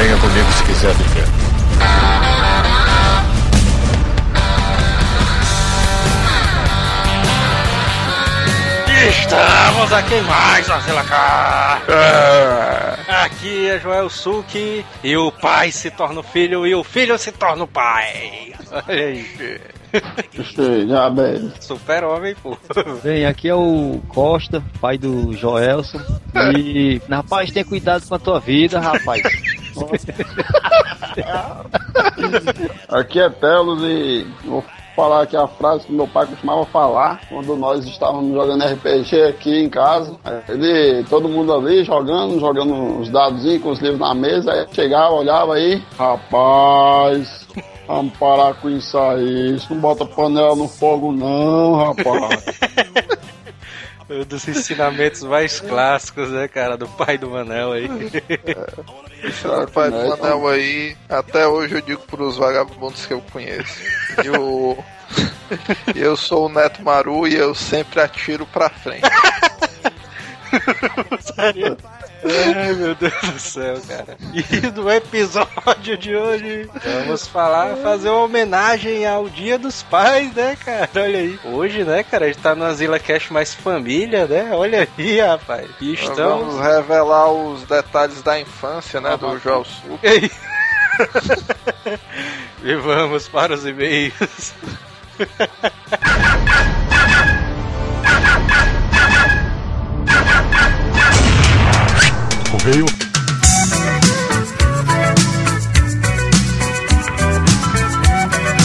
Venha comigo se quiser viver. Estamos aqui em mais uma Zilacá. Aqui é Joel Suki e o pai se torna o filho e o filho se torna o pai. Olha aí. Gostei, já bem. Super homem, pô. Bem, aqui é o Costa, pai do Joelson. E, rapaz, tenha cuidado com a tua vida, rapaz. Aqui é Telos e vou falar aqui a frase que meu pai costumava falar quando nós estávamos jogando RPG aqui em casa. Ele, todo mundo ali jogando, jogando os dados com os livros na mesa, aí chegava, olhava aí, rapaz. Vamos parar com isso aí. Isso não bota panela no fogo, não, rapaz. Um dos ensinamentos mais clássicos, né, cara, do pai do Manel aí. É do pai do Manel aí, até hoje eu digo pros vagabundos que eu conheço. E o. Eu sou o Neto Maru e eu sempre atiro pra frente. Sério? Ai, meu Deus do céu, cara. E no episódio de hoje, vamos falar, fazer uma homenagem ao Dia dos Pais, né, cara? Olha aí. Hoje, né, cara, a gente tá no Asila Cash mais família, né? Olha aí, rapaz. E estamos... Vamos revelar os detalhes da infância, né, do Joel Sul. E aí? e vamos para os e-mails. Correio.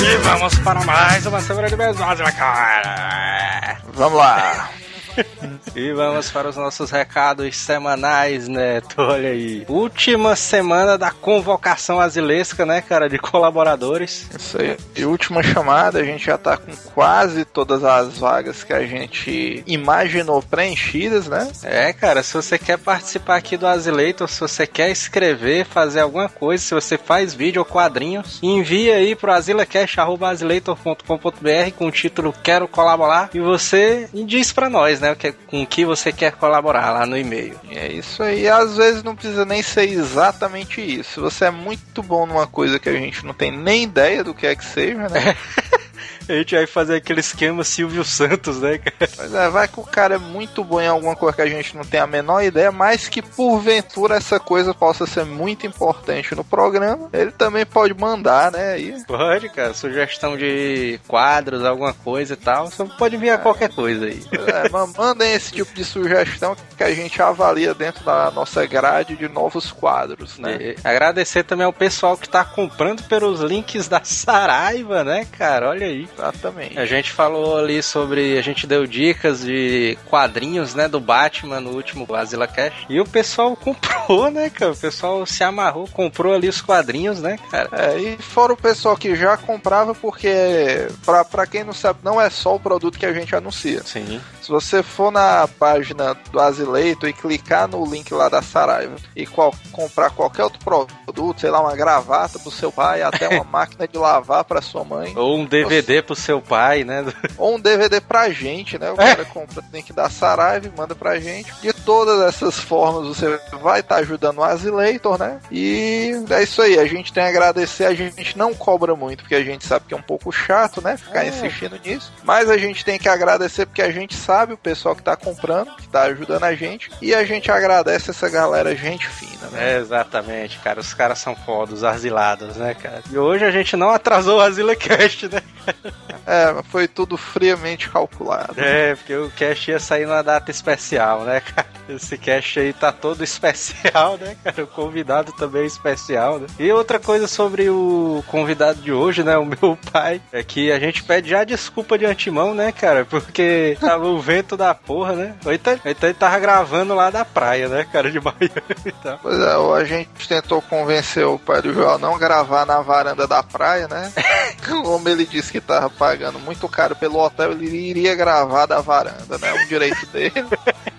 E vamos para mais uma semana de mensagem, cara. Vamos lá. E vamos para os nossos recados semanais, Neto. Olha aí. Última semana da convocação asilesca, né, cara, de colaboradores. Isso aí. E última chamada, a gente já tá com quase todas as vagas que a gente imaginou preenchidas, né? É, cara, se você quer participar aqui do Asileitor, se você quer escrever, fazer alguma coisa, se você faz vídeo ou quadrinhos, envie aí pro asilacast.asileitor.com.br com o título Quero Colaborar e você diz pra nós, né, o que- com o que você quer colaborar lá no e-mail. E é isso aí. Às vezes não precisa nem ser exatamente isso. Se você é muito bom numa coisa que a gente não tem nem ideia do que é que seja, né? A gente vai fazer aquele esquema Silvio Santos, né, cara? Mas é, vai que o cara é muito bom em alguma coisa que a gente não tem a menor ideia, mas que porventura essa coisa possa ser muito importante no programa. Ele também pode mandar, né? Aí. Pode, cara. Sugestão de quadros, alguma coisa e tal. Só pode enviar qualquer coisa aí. É, ma- mandem esse tipo de sugestão que a gente avalia dentro da nossa grade de novos quadros, né? E agradecer também ao pessoal que tá comprando pelos links da Saraiva, né, cara? Olha aí. Exatamente. A gente falou ali sobre. A gente deu dicas de quadrinhos, né, do Batman no último Asila Cash. E o pessoal comprou, né, cara? O pessoal se amarrou, comprou ali os quadrinhos, né, cara? É, e fora o pessoal que já comprava, porque, pra, pra quem não sabe, não é só o produto que a gente anuncia. Sim. Se você for na página do Azileito e clicar no link lá da Saraiva e qual- comprar qualquer outro produto, sei lá, uma gravata pro seu pai, até uma máquina de lavar pra sua mãe, Ou um DVD pro seu pai, né? ou um DVD pra gente, né? O cara compra o link da Saraiva e manda pra gente. De todas essas formas você vai estar ajudando o Azileitor, né? E é isso aí, a gente tem a agradecer, a gente não cobra muito, porque a gente sabe que é um pouco chato, né? Ficar É. insistindo nisso. Mas a gente tem que agradecer porque a gente sabe o pessoal que tá comprando, que tá ajudando a gente. E a gente agradece essa galera, gente fina, né? É, exatamente, cara. Os caras são foda, os asilados, né, cara? E hoje a gente não atrasou o Asila Cast, né? É, foi tudo friamente calculado. É, porque o cast ia sair numa data especial, né, cara? Esse cast aí tá todo especial, né, cara? O convidado também é especial, né? E outra coisa sobre o convidado de hoje, né, o meu pai, é que a gente pede já desculpa de antemão, né, cara? Porque tava vento da porra, né? Então, então ele tava gravando lá da praia, né, cara, de Miami e tal. Pois é, ou a gente tentou convencer o pai do Joel a não gravar na varanda da praia, né? Como ele disse que tava pagando muito caro pelo hotel, ele iria gravar da varanda, né? Um direito dele.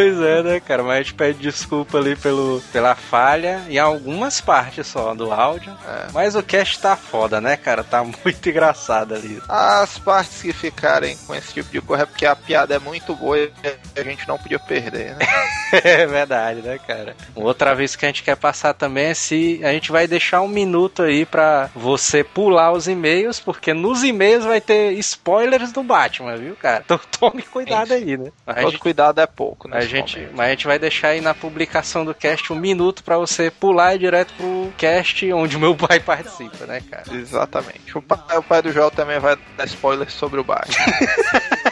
Pois é, né, cara? Mas a gente pede desculpa ali pelo, pela falha em algumas partes só do áudio. É. Mas o cast tá foda, né, cara? Tá muito engraçado ali. As partes que ficarem com esse tipo de coisa é porque a piada é muito boa e a gente não podia perder, né? É verdade, né, cara? Outra vez que a gente quer passar também é se a gente vai deixar um minuto aí pra você pular os e-mails, porque nos e-mails vai ter spoilers do Batman, viu, cara? Então tome cuidado aí, né? A Todo gente, cuidado é pouco, né? Gente, mas a gente vai deixar aí na publicação do cast um minuto pra você pular direto pro cast onde o meu pai participa, né, cara? Exatamente. O pai, o pai do Joel também vai dar spoilers sobre o Batman.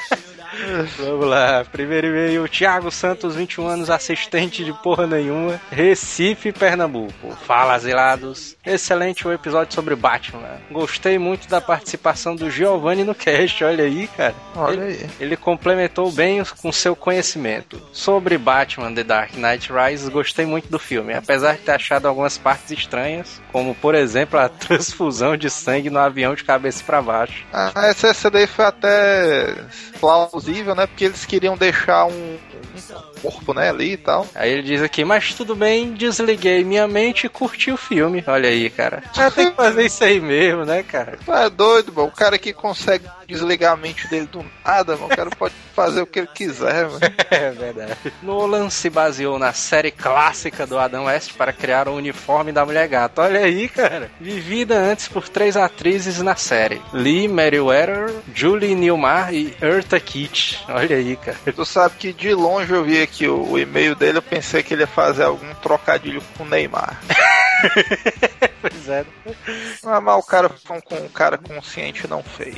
Vamos lá, primeiro e-mail, Thiago Santos, 21 anos, assistente de porra nenhuma, Recife, Pernambuco. Fala, zelados. Excelente o episódio sobre Batman. Gostei muito da participação do Giovanni no cast, olha aí, cara. Olha aí. Ele complementou bem com seu conhecimento. Sobre Batman The Dark Knight Rises, gostei muito do filme, apesar de ter achado algumas partes estranhas, como por exemplo a transfusão de sangue no avião de cabeça para baixo. Ah, essa, essa daí foi até plausível, né? Porque eles queriam deixar um, um corpo, né, ali e tal. Aí ele diz aqui, mas tudo bem, desliguei minha mente e curti o filme. Olha aí, cara. Já tem que fazer isso aí mesmo, né, cara? É doido, mano. O cara que consegue desligar a mente dele do nada, mano. O cara pode fazer o que ele quiser, mano. É verdade. Nolan se baseou na série clássica do Adam West para criar o uniforme da Mulher Gata. Olha aí, cara. Vivida antes por três atrizes na série. Lee Meriwether, Julie Newmar e Eartha Kitt. Olha aí, cara. Tu sabe que de longe eu vi aqui o, o e-mail dele, eu pensei que ele ia fazer algum trocadilho com o Neymar. pois é. Mas, mas o cara com, com um cara consciente não fez.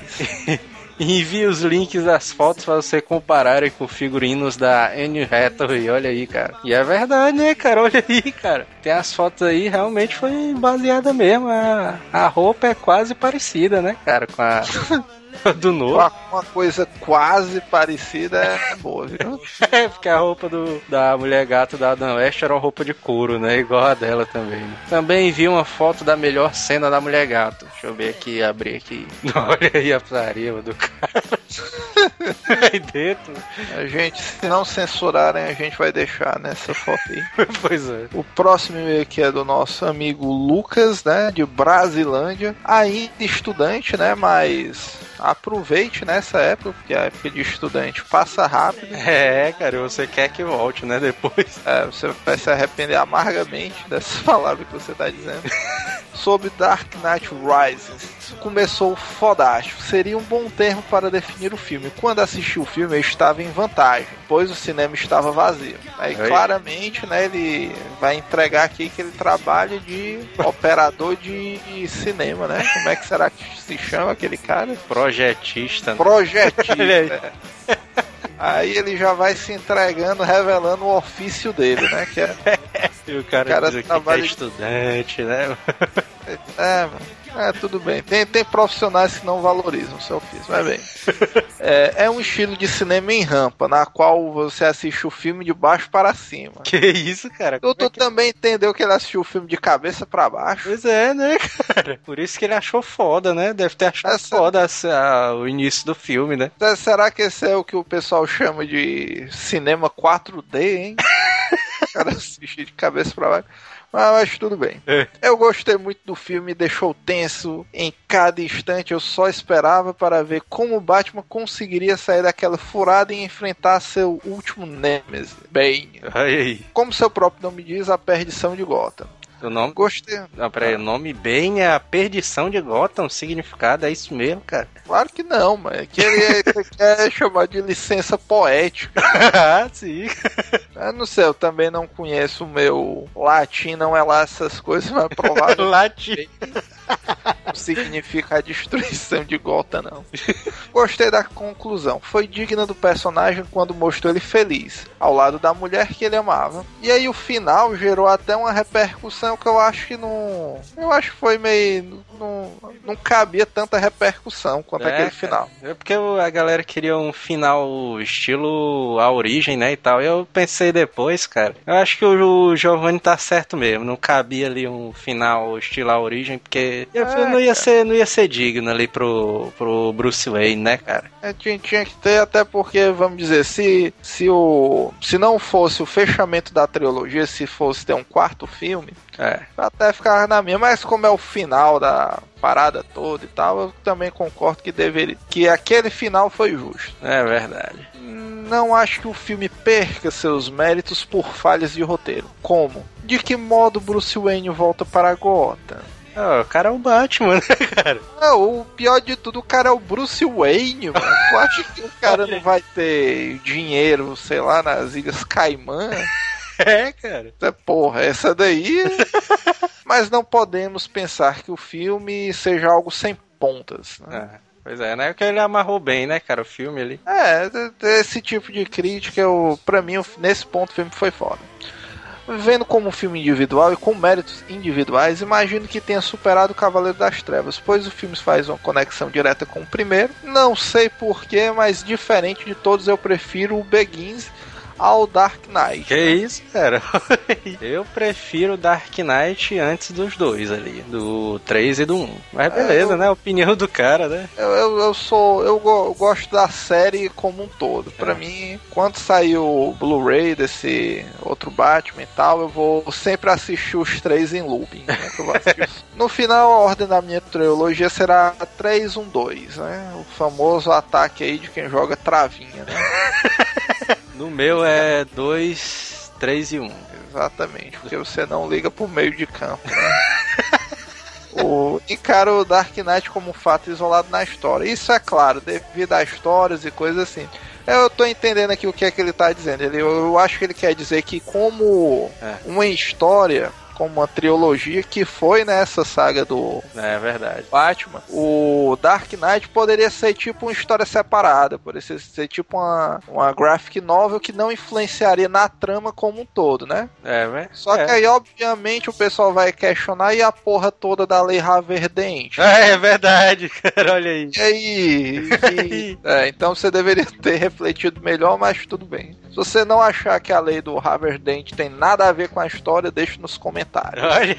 Envie os links das fotos para você compararem com figurinos da Anne Hathaway. Olha aí, cara. E é verdade, né, cara? Olha aí, cara. Tem as fotos aí, realmente foi baseada mesmo. A, a roupa é quase parecida, né, cara, com a do novo. Uma, uma coisa quase parecida é boa, viu? É, porque a roupa do, da mulher gato da Adam West era uma roupa de couro, né? Igual a dela também. Também vi uma foto da melhor cena da mulher gato. Deixa eu ver aqui, abrir aqui. Olha aí a putaria do cara. aí dentro. A gente, se não censurarem, a gente vai deixar nessa foto aí. Pois é. O próximo e-mail aqui é do nosso amigo Lucas, né? De Brasilândia. Ainda estudante, né? Mas aproveite nessa época, porque a época de estudante passa rápido. É, cara, você quer que volte, né? Depois. É, você vai se arrepender amargamente dessas palavras que você tá dizendo. Sobre Dark Knight Rises. Começou fodástico. Seria um bom termo para definir o filme. Quando assisti o filme, eu estava em vantagem, pois o cinema estava vazio. Aí, claramente, né, ele vai entregar aqui que ele trabalha de operador de cinema, né? Como é que será que se chama aquele cara? Projetista. né? Projetista. Aí. ele já vai se entregando, revelando o ofício dele, né? Que é, E o cara, O cara diz que trabalha- é estudante, né? é, mano. É, tudo bem. Tem, tem profissionais que não valorizam o seu ofício, mas bem. É, é um estilo de cinema em rampa, na qual você assiste o filme de baixo para cima. Que isso, cara? Tu, Como é tu que- também entendeu que ele assistiu o filme de cabeça para baixo? Pois é, né, cara? Por isso que ele achou foda, né? Deve ter achado Essa- foda essa- o início do filme, né? Se- Será que esse é o que o pessoal chama de cinema 4D, hein? O cara assistir de cabeça para baixo. Mas, mas tudo bem. É. Eu gostei muito do filme, me deixou tenso em cada instante. Eu só esperava para ver como o Batman conseguiria sair daquela furada e enfrentar seu último Nemesis. Bem, aí. como seu próprio nome diz, a perdição de Gotham. O nome. Gostei. Não, peraí, o nome bem é a perdição de Gotham, o significado é isso mesmo, cara. Claro que não, mas que ele ele quer chamar de licença poética. ah, sim. Eu não sei, eu também não conheço o meu latim, não é lá essas coisas, mas provavelmente Latim. não significa a destruição de Gotham, não. Gostei da conclusão. Foi digna do personagem quando mostrou ele feliz, ao lado da mulher que ele amava. E aí o final gerou até uma repercussão que eu acho que não. Eu acho que foi meio. Não, não cabia tanta repercussão quanto É, aquele final. É porque a galera queria um final estilo a origem, né, e tal. Eu pensei depois, cara. Eu acho que o, Giovanni tá certo mesmo. Não cabia ali um final estilo a origem, porque É. não, ia ser, não ia ser digno ali pro, pro Bruce Wayne, né, cara? É, tinha, tinha que ter, até porque, vamos dizer, se, se, o, se não fosse o fechamento da trilogia, se fosse ter um quarto filme, É. até ficar na minha, mas como é o final da parada toda e tal, eu também concordo que deveria, que aquele final foi justo. É verdade. Não acho que o filme perca seus méritos por falhas de roteiro. Como? De que modo Bruce Wayne volta para Gotham? Ah, o cara é o Batman, né, cara? Não, o pior de tudo, o cara é o Bruce Wayne, mano. Tu acha que o cara não vai ter dinheiro, sei lá, nas Ilhas Caimã? É, cara. É, Porra, essa daí. Mas não podemos pensar que o filme seja algo sem pontas. Né? É, pois é, né? Porque ele amarrou bem, né, cara, o filme ali. É, esse tipo de crítica, eu, pra mim, nesse ponto o filme foi foda. Vendo como um filme individual e com méritos individuais, imagino que tenha superado o Cavaleiro das Trevas, pois o filme faz uma conexão direta com o primeiro. Não sei porquê, mas diferente de todos, eu prefiro o Begins ao Dark Knight. Que isso, cara? Eu prefiro Dark Knight antes dos dois ali, do 3 e do 1. Mas beleza, eu- né? A opinião do cara, né? Eu, eu, eu sou. Eu go- eu gosto da série como um todo. Pra É. mim, quando sair o Blu-ray desse outro Batman e tal, eu vou sempre assistir os três em looping. né, no final, a ordem da minha trilogia será 3-1-2, né? O famoso ataque aí de quem joga travinha, né? No meu é 2, 3 e 1. Exatamente, porque você não liga pro meio de campo. Né? o, encaro o Dark Knight como um fato isolado na história. Isso é claro, devido a histórias e coisas assim. Eu tô entendendo aqui o que é que ele tá dizendo. Ele, eu, eu acho que ele quer dizer que como É. uma história, como uma trilogia que foi nessa saga do É verdade. Batman, o Dark Knight poderia ser tipo uma história separada, poderia ser, tipo uma, uma graphic novel que não influenciaria na trama como um todo, né? É, velho. Só é. que aí, obviamente, o pessoal vai questionar e a porra toda da lei Raverdente. É, é verdade, cara, olha aí. E aí? e- é, então você deveria ter refletido melhor, mas tudo bem. Se você não achar que a lei do Raverdente tem nada a ver com a história, deixe nos comentários. Olha.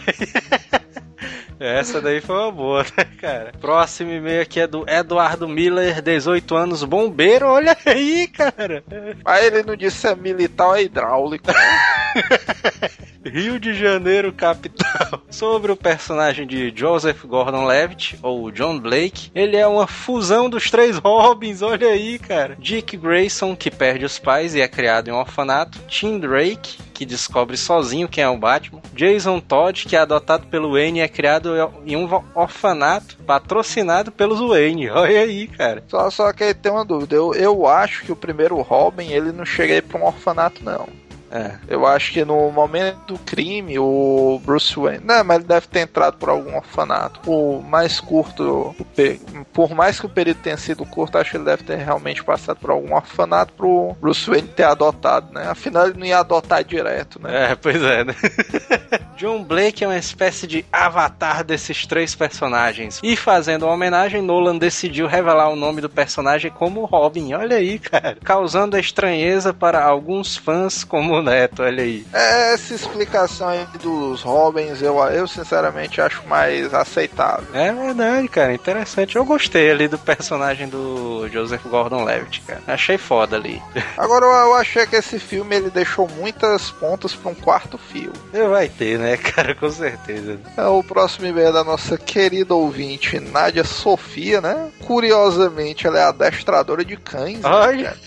Essa daí foi uma boa, né, cara? Próximo e-mail aqui é do Eduardo Miller, 18 anos, bombeiro. Olha aí, cara. Mas ele não disse se é militar ou é hidráulico. Rio de Janeiro, capital. Sobre o personagem de Joseph Gordon-Levitt, ou John Blake, ele é uma fusão dos três Robins, olha aí, cara. Dick Grayson, que perde os pais e é criado em um orfanato. Tim Drake, que descobre sozinho quem é o Batman. Jason Todd, que é adotado pelo Wayne e é criado em um orfanato patrocinado pelos Wayne. Olha aí, cara. Só, só que tem uma dúvida. Eu, eu acho que o primeiro Robin, ele não chega aí pra um orfanato, não. É. Eu acho que no momento do crime, o Bruce Wayne. Não, mas ele deve ter entrado por algum orfanato. Por mais curto. o Por mais que o período tenha sido curto, acho que ele deve ter realmente passado por algum orfanato pro Bruce Wayne ter adotado, né? Afinal, ele não ia adotar direto, né? É, pois é, né? John Blake é uma espécie de avatar desses três personagens. E fazendo uma homenagem, Nolan decidiu revelar o nome do personagem como Robin. Olha aí, cara. Causando estranheza para alguns fãs como o Neto, olha aí. Essa explicação aí dos Robins, eu, eu sinceramente acho mais aceitável. É verdade, cara. Interessante. Eu gostei ali do personagem do Joseph Gordon-Levitt, cara. Achei foda ali. Agora eu, eu achei que esse filme ele deixou muitas pontas para um quarto filme. Vai ter, né, cara? Com certeza. É o próximo e-mail é da nossa querida ouvinte, Nádia Sofia, né? Curiosamente, ela é adestradora de cães. né, Olha. cara?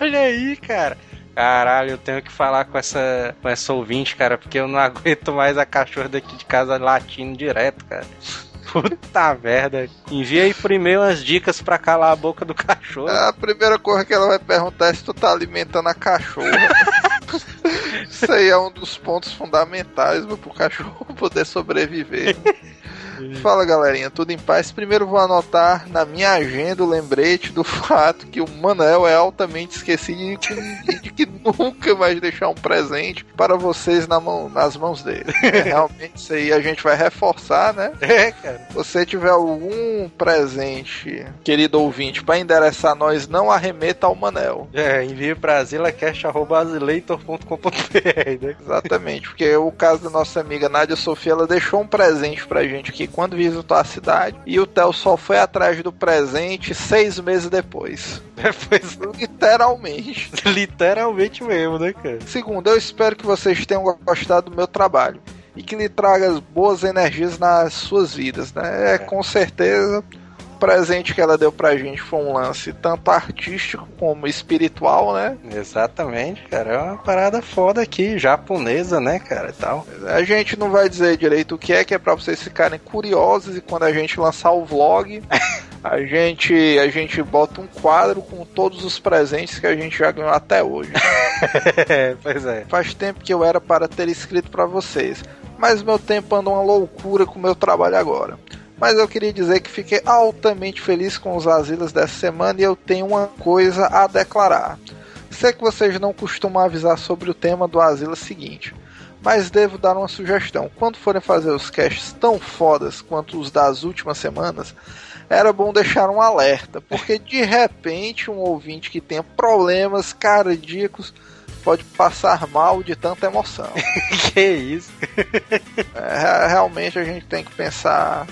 Olha aí, cara. Caralho, eu tenho que falar com essa, com essa ouvinte, cara, porque eu não aguento mais a cachorra daqui de casa latindo direto, cara. Puta merda. Envia aí por e-mail umas dicas pra calar a boca do cachorro. A primeira coisa que ela vai perguntar é se tu tá alimentando a cachorra. Isso aí é um dos pontos fundamentais meu, pro cachorro poder sobreviver. Fala galerinha, tudo em paz? Primeiro vou anotar na minha agenda o lembrete do fato que o Manel é altamente esquecido e que, de que nunca vai deixar um presente para vocês na mão- nas mãos dele. É, realmente isso aí a gente vai reforçar, né? É, cara. Se você tiver algum presente, querido ouvinte, para endereçar nós, não arremeta ao Manel. É, envia pra zilacast.azileitor.com.br, né? Exatamente, porque o caso da nossa amiga Nádia Sofia, ela deixou um presente pra gente aqui quando visitou a cidade. E o Theo só foi atrás do presente seis meses depois. Depois, Literalmente. literalmente mesmo, né, cara? Segundo, eu espero que vocês tenham gostado do meu trabalho e que lhe traga boas energias nas suas vidas, né? É, com certeza presente que ela deu pra gente foi um lance tanto artístico como espiritual, né? Exatamente, cara. É uma parada foda aqui, japonesa, né, cara, e tal. A gente não vai dizer direito o que é, que é pra vocês ficarem curiosos e quando a gente lançar o vlog, a gente a gente bota um quadro com todos os presentes que a gente já ganhou até hoje. pois é. Faz tempo que eu era para ter escrito para vocês, mas meu tempo anda uma loucura com o meu trabalho agora. Mas eu queria dizer que fiquei altamente feliz com os asilos dessa semana e eu tenho uma coisa a declarar. Sei que vocês não costumam avisar sobre o tema do asilo seguinte, mas devo dar uma sugestão. Quando forem fazer os casts tão fodas quanto os das últimas semanas, era bom deixar um alerta, porque de repente um ouvinte que tenha problemas cardíacos pode passar mal de tanta emoção. que isso? É, realmente a gente tem que pensar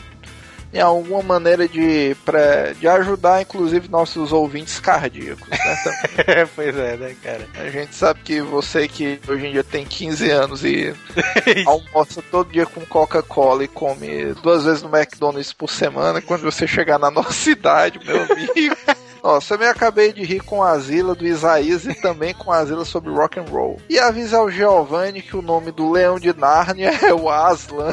em alguma maneira de, pra, de ajudar, inclusive, nossos ouvintes cardíacos. Né? pois é, né, cara? A gente sabe que você que hoje em dia tem 15 anos e almoça todo dia com Coca-Cola e come duas vezes no McDonald's por semana, quando você chegar na nossa idade, meu amigo. Nossa, eu me acabei de rir com a Asila do Isaías e também com a Asila sobre rock and roll. E avisa ao Giovanni que o nome do Leão de Nárnia é o Aslan.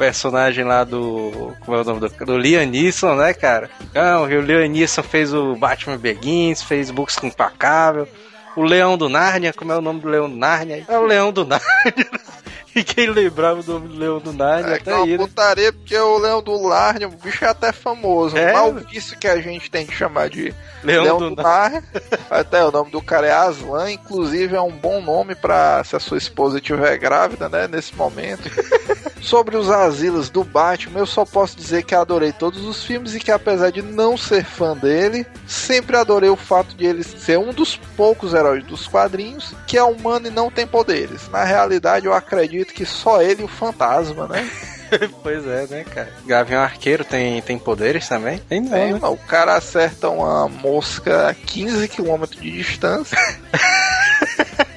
Personagem lá do. Como é o nome do. Do Liam Neeson, né, cara? Não, o Liam Neeson fez o Batman Begins, fez Books Impacável. O Leão do Nárnia, como é o nome do Leão do Nárnia? É o Leão do Nárnia. E quem lembrava do Leão do Nárnia, É até que é uma aí, né? putaria, porque o Leão do Nárnia, o bicho é até famoso. É? O mal vício que a gente tem que chamar de Leão, Leão, do, do Nárnia. Até o nome do cara é Aslan, inclusive é um bom nome pra se a sua esposa estiver grávida, né, nesse momento. Sobre os asilos do Batman, eu só posso dizer que adorei todos os filmes e que apesar de não ser fã dele, sempre adorei o fato de ele ser um dos poucos heróis dos quadrinhos que é humano e não tem poderes. Na realidade, eu acredito que só ele e o fantasma, né? Pois é, né, cara? Gavião Arqueiro tem, tem poderes também? Tem não, Tem, né? o cara acerta uma mosca a 15 km de distância.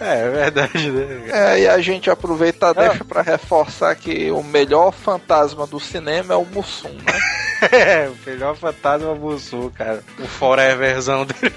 É, é verdade, né? É, e a gente aproveita e deixa pra reforçar que o melhor fantasma do cinema é o Mussum, né? É, o melhor fantasma Mussu, cara. O foreverzão dele.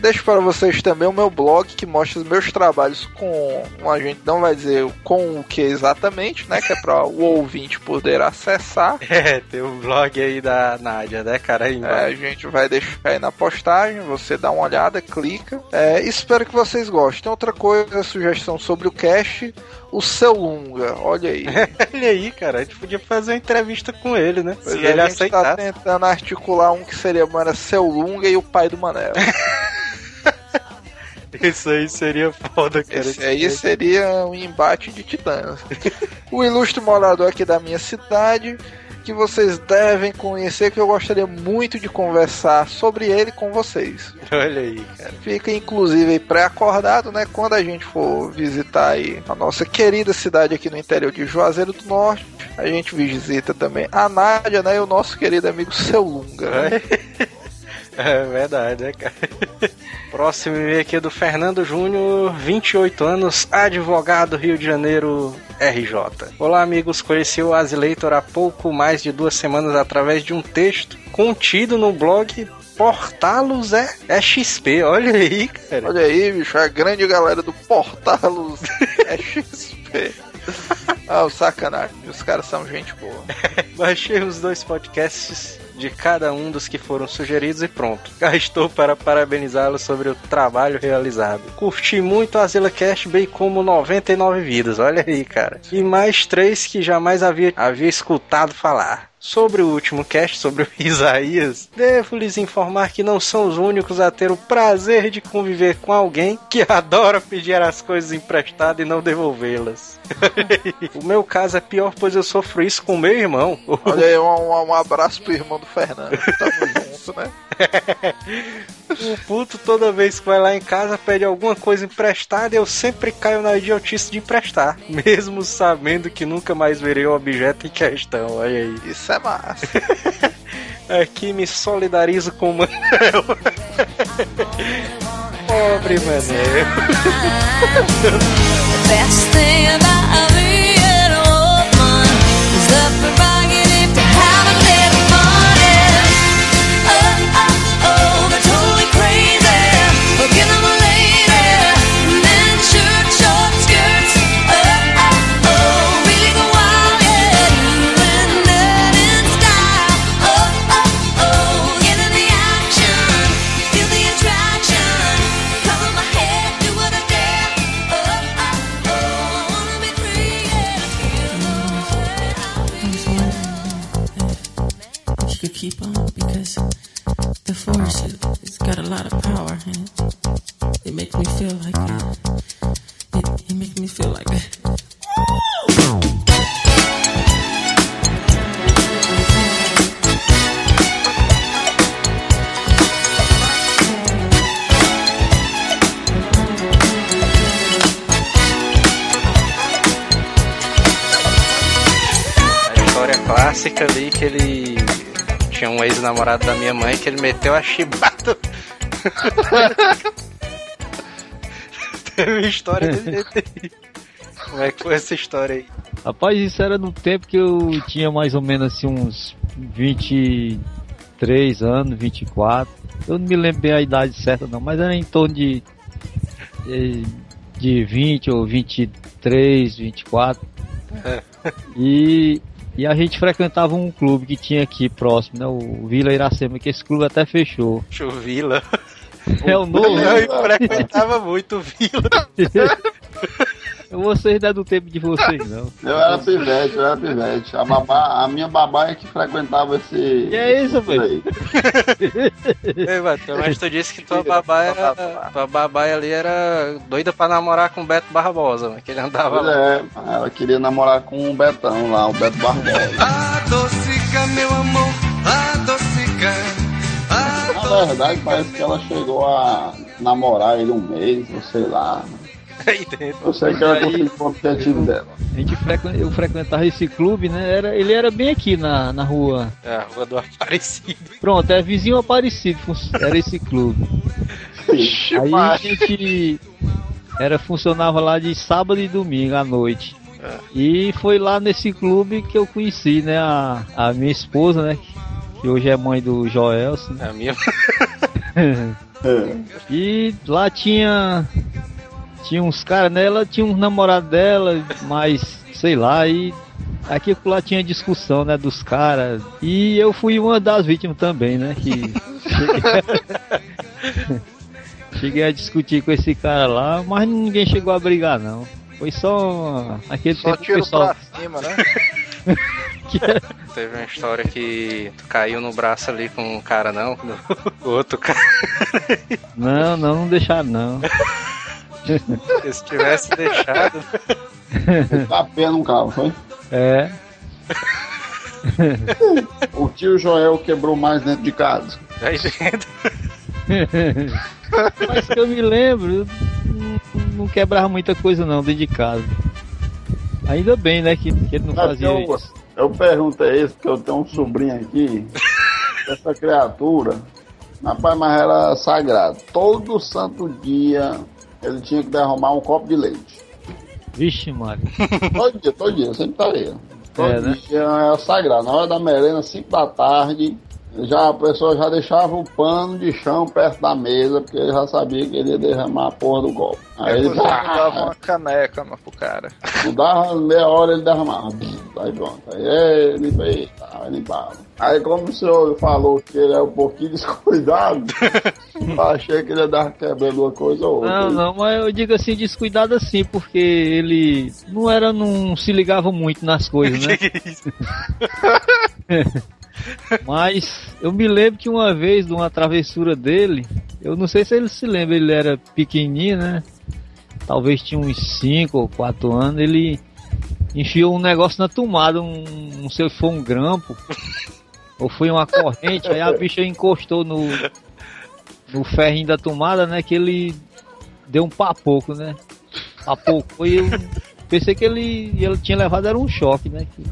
Deixo para vocês também o meu blog que mostra os meus trabalhos com. A gente não vai dizer com o que exatamente, né? Que é para o ouvinte poder acessar. É, tem o blog aí da Nádia, né, cara? Aí É, a gente vai deixar aí na postagem, você dá uma olhada, clica. É, espero que vocês gostem. Outra coisa, sugestão sobre o cast, o seu Lunga, olha aí. Olha aí, cara, a gente podia fazer uma entrevista com ele, né? Pois Se é, ele a gente tá aceitar. tentando articular um que seria mano, seu Lunga e o pai do Manel. Isso aí seria foda, cara. Esse aí seria um embate de titãs. o ilustre morador aqui da minha cidade, que vocês devem conhecer, que eu gostaria muito de conversar sobre ele com vocês. Olha aí, cara. Fica inclusive pré-acordado, né? Quando a gente for visitar aí a nossa querida cidade aqui no interior de Juazeiro do Norte, a gente visita também a Nádia, né? E o nosso querido amigo Seu Lunga. né? É verdade, né, cara? Próximo e-mail aqui é do Fernando Júnior, 28 anos, advogado Rio de Janeiro, RJ. Olá, amigos. Conheci o Azileitor há pouco mais de duas semanas através de um texto contido no blog Portalos é, é XP. Olha aí, cara. Olha aí, bicho, a grande galera do Portalos é XP. Ah, o sacanagem, os caras são gente boa. Baixei os dois podcasts de cada um dos que foram sugeridos e pronto. Cá estou para parabenizá-lo sobre o trabalho realizado. Curti muito a ZillaCast, bem como 99 vidas, olha aí, cara. E mais três que jamais havia, havia escutado falar. Sobre o último cast, sobre o Isaías, devo lhes informar que não são os únicos a ter o prazer de conviver com alguém que adora pedir as coisas emprestadas e não devolvê-las. o meu caso é pior, pois eu sofro isso com meu irmão. Olha aí, um, um- abraço pro irmão do Fernando. Tamo junto. Né? O puto toda vez que vai lá em casa pede alguma coisa emprestada e eu sempre caio na idiotice de emprestar. Mesmo sabendo que nunca mais verei o objeto em questão. Olha aí. Isso é massa. Aqui me solidarizo com o Manel. Pobre Manel. Best thing about being que ele tinha um ex-namorado da minha mãe que ele meteu a chibata. Teve uma história desse jeito aí. Como é que foi essa história aí? Rapaz, isso era no tempo que eu tinha mais ou menos assim uns 23 anos, 24. Eu não me lembro bem a idade certa não, mas era em torno de de, de 20 ou 23, 24. E, e a gente frequentava um clube que tinha aqui próximo, né? O Vila Iracema, que esse clube até fechou. Chovila. É o novo. Eu frequentava muito o Vila. Vocês não é do tempo de vocês, não. Eu era pivete, eu era pivete. A, babá, a minha babá é que frequentava esse. E é isso, velho? mas tu disse que tua babá era. Tua babá ali era doida pra namorar com o Beto Barbosa, né? que ele andava Pois lá. é, ela queria namorar com o Betão lá, o Beto Barbosa. Adocica, meu amor, adocica. Na verdade, parece que ela chegou a namorar ele um mês, ou sei lá. Aí dentro. Eu sei que ela conseguiu o objetivo dela. A gente frequen- eu frequentava esse clube, né? Era, ele era bem aqui na, na rua. É, a rua do Aparecido. Pronto, é vizinho aparecido, era esse clube. Aí a gente era, funcionava lá de sábado e domingo à noite. E foi lá nesse clube que eu conheci, né? A, a minha esposa, né? Que hoje é mãe do Joelson. A minha. É. E lá tinha. Tinha uns caras, né? Ela tinha uns namorados dela, mas sei lá, e aqui lá tinha discussão, né? Dos caras. E eu fui uma das vítimas também, né? Que. Cheguei a discutir com esse cara lá, mas ninguém chegou a brigar, não. Foi só aquele Só tempo tiro pessoal. pra cima, né? era- Teve uma história que tu caiu no braço ali com um cara, não? O outro cara. Não, não, não deixaram não. Se tivesse deixado. Tapendo um carro, foi? É. O tio Joel quebrou mais dentro de casa. Aí dentro. Mas que eu me lembro, não, quebrava muita coisa não dentro de casa. Ainda bem, né, que, que ele não É, fazia eu, isso. eu pergunto é isso, porque eu tenho um sobrinho aqui, essa criatura, rapaz, mas era sagrado. Todo santo dia ele tinha que derramar um copo de leite. Vixe, Mário. Todo dia, todo dia, sempre tá aí. Todo É, né? dia era sagrado. Na hora da merenda, 5 da tarde, já a pessoa já deixava o pano de chão perto da mesa, porque ele já sabia que ele ia derramar a porra do copo. Aí ele Depois eu dava uma caneca mas, pro cara. Não dava meia hora ele derramava. Aí pronto. Aí ele veio, tá, aí limpava. Aí como o senhor falou que ele é um pouquinho descuidado, eu achei que ele ia dar quebrando uma coisa ou outra. Não, não, mas eu digo assim, descuidado assim, porque ele não era, não se ligava muito nas coisas, né? Mas eu me lembro que uma vez, de uma travessura dele, eu não sei se ele se lembra, ele era pequenininho, né? Talvez tinha uns 5 ou 4 anos, ele enfiou um negócio na tomada, um, não sei se foi um grampo. ou foi uma corrente, aí a bicha encostou no, no ferrinho da tomada, né? Que ele deu um papoco, né? Papocou e eu pensei que ele, ele tinha levado era um choque, né? Que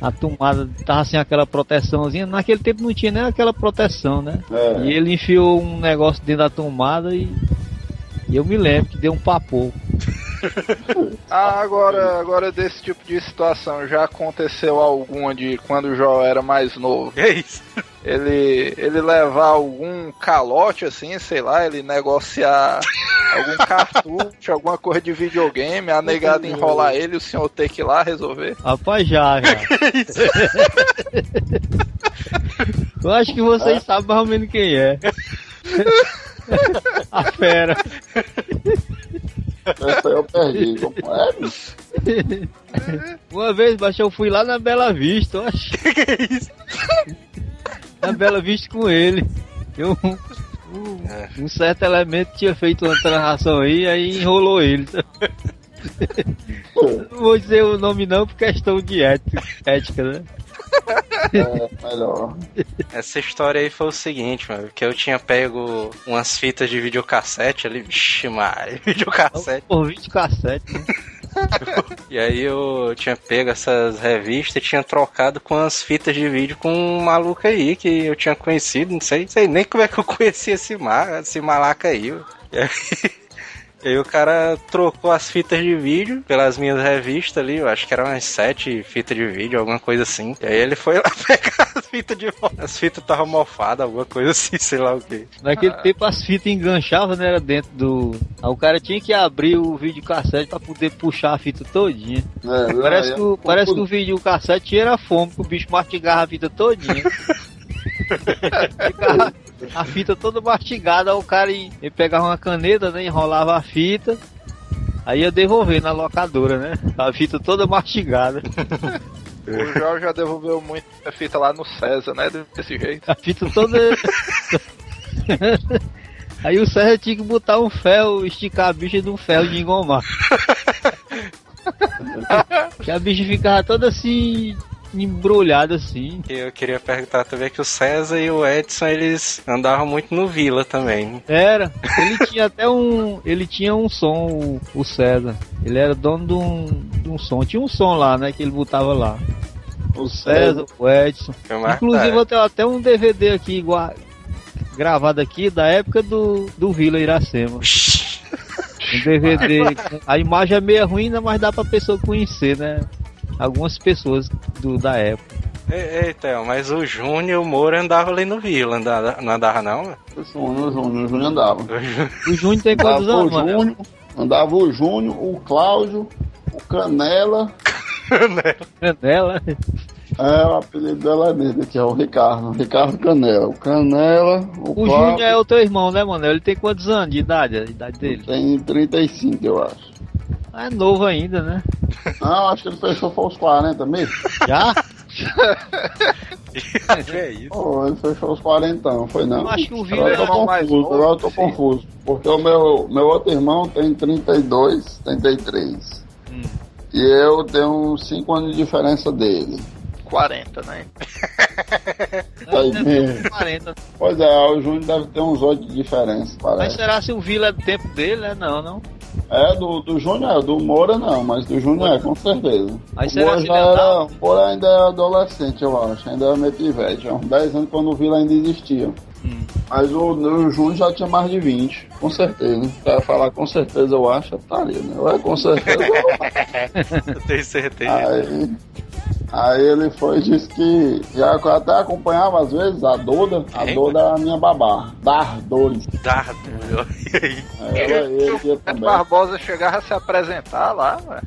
a tomada tava sem aquela proteçãozinha. Naquele tempo não tinha nem aquela proteção, né? É. E ele enfiou um negócio dentro da tomada e, e eu me lembro que deu um papoco. Ah, agora, agora desse tipo de situação, já aconteceu alguma de quando o João era mais novo? Que isso? Ele, ele levar algum calote assim, sei lá, ele negociar algum cartucho, alguma coisa de videogame, a negada enrolar ele e o senhor ter que ir lá resolver? Rapaz, já, já. eu acho que vocês sabem mais ou menos quem é. A fera. Essa aí eu perdi. Como é, bicho? Uma vez, baixo, eu fui lá na Bela Vista, eu acho. Que é isso? Na Bela Vista com ele. Eu, um, um certo elemento tinha feito uma transação aí, aí enrolou ele. Não vou dizer o nome não por questão de ética, ética né? É, melhor. Essa história aí foi o seguinte, mano, que eu tinha pego umas fitas de videocassete ali, vixi, Maria, videocassete. Por 20 cassete, né? E aí eu tinha pego essas revistas e tinha trocado com as fitas de vídeo com um maluco aí que eu tinha conhecido, não sei, sei nem como é que eu conheci esse, ma esse malaca aí. E aí, e aí o cara trocou as fitas de vídeo pelas minhas revistas ali, eu acho que eram umas sete fitas de vídeo, alguma coisa assim. E aí ele foi lá pegar as fitas de volta. As fitas estavam mofadas, alguma coisa assim, sei lá o que. Naquele tempo as fitas enganchavam, né? Era dentro do. Aí o cara tinha que abrir o videocassete pra poder puxar a fita todinha. É, Parece que, o- parece que o videocassete era fome, que o bicho mastigava a fita todinha. Ficava a fita toda mastigada, o cara ia, ele pegava uma caneta, né? Enrolava a fita. Aí ia devolver na locadora, né? A fita toda mastigada. O João já devolveu muita fita lá no César, né? Desse jeito. A fita toda. Aí o César tinha que botar um ferro, esticar a bicha de um ferro de engomar. que a bicha ficava toda assim, embrulhada assim. Eu queria perguntar também que o César e o Edson, eles andavam muito no Vila também. Era. Ele tinha até um. Ele tinha um som, o, o César. Ele era dono de um, de um som. Tinha um som lá, né? Que ele botava lá. O César, o Edson. Inclusive eu tenho até um DVD aqui igual, gravado aqui da época do, do Vila Iracema. Um DVD. A imagem é meio ruim, né, mas dá pra pessoa conhecer, né? Algumas pessoas do, da época. Ei, ei, Theo, mas o Júnior e o Moura andavam ali no Vila, andava, não andava não? O Júnior, o Júnior, o Júnior andava. O Júnior- tem Andava quantos o anos, mano? Júnior, andava o Júnior, o Cláudio, o Canela. Canela. É, o apelido dela é dele, que é o Ricardo. Ricardo Canela. O Canela, o, O Cláudio, Júnior é o teu irmão, né, mano? Ele tem quantos anos de idade? A idade dele? tem 35, eu acho. Ah, é novo ainda, né? Não, acho que ele fechou foi os 40 mesmo. Já? que é isso? Oh, ele fechou os 40, não foi não. Eu acho que o Vila Agora eu é tô mais novo, agora eu tô sim. confuso. Porque o meu, meu outro irmão tem 32, 33. Hum. E eu tenho 5 anos de diferença dele. 40, né? Tá aí mesmo. 40. Pois é, o Júnior deve ter uns 8 de diferença, Mas parece. será se o Vila é do tempo dele, né? Não, não. É, do, do Júnior é, do Moura não, mas do Júnior é, com certeza. Mas o será Moura já era, o Moura ainda é adolescente, eu acho, ainda é meio pivete, há uns 10 anos quando o Vila ainda existia. Hum. Mas o, o Júnior já tinha mais de 20, com certeza. Pra falar com certeza, eu acho, eu estaria, né? Ou é com certeza, Eu tenho certeza. Aí, aí ele foi e disse que já eu até acompanhava às vezes a Doda, a? Doda era a minha babá, Dar Dores. Dardo. E aí? Ela e ele ia O também. Barbosa chegava a se apresentar lá, velho.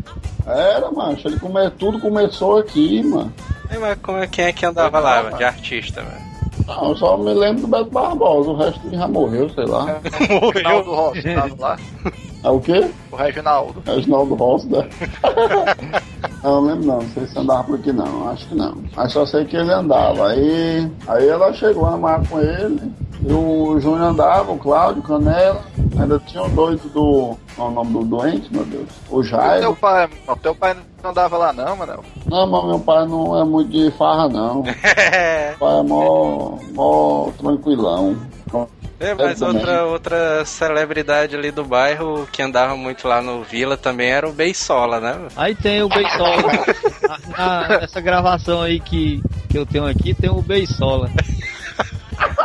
Era, mancho, ele come... tudo começou aqui, mano. Ei, Mas como é, quem é que andava lá, mano, de artista, velho? Não, eu só me lembro do Beto Barbosa, o resto já morreu, sei lá. Reginaldo Rossi tava lá. É o quê? O Reginaldo. Reginaldo Rossi, né? não, lembro não, não sei se andava por aqui não, acho que não. Mas só sei que ele andava. Aí, aí ela chegou a namorar com ele, E o Júnior andava, o Cláudio, Canela. Ainda tinha o doido do. Qual é o nome do doente, meu Deus? O O teu Jairo. pai, o teu pai não andava lá não, Manel. Não, mas meu pai não é muito de farra, não. Meu pai é mó, mó tranquilão. É, mas também. outra, outra celebridade ali do bairro que andava muito lá no Vila também era o Beisola, né? Aí tem o Beisola. Na- na- Nessa gravação aí que, que eu tenho aqui, tem o Beisola.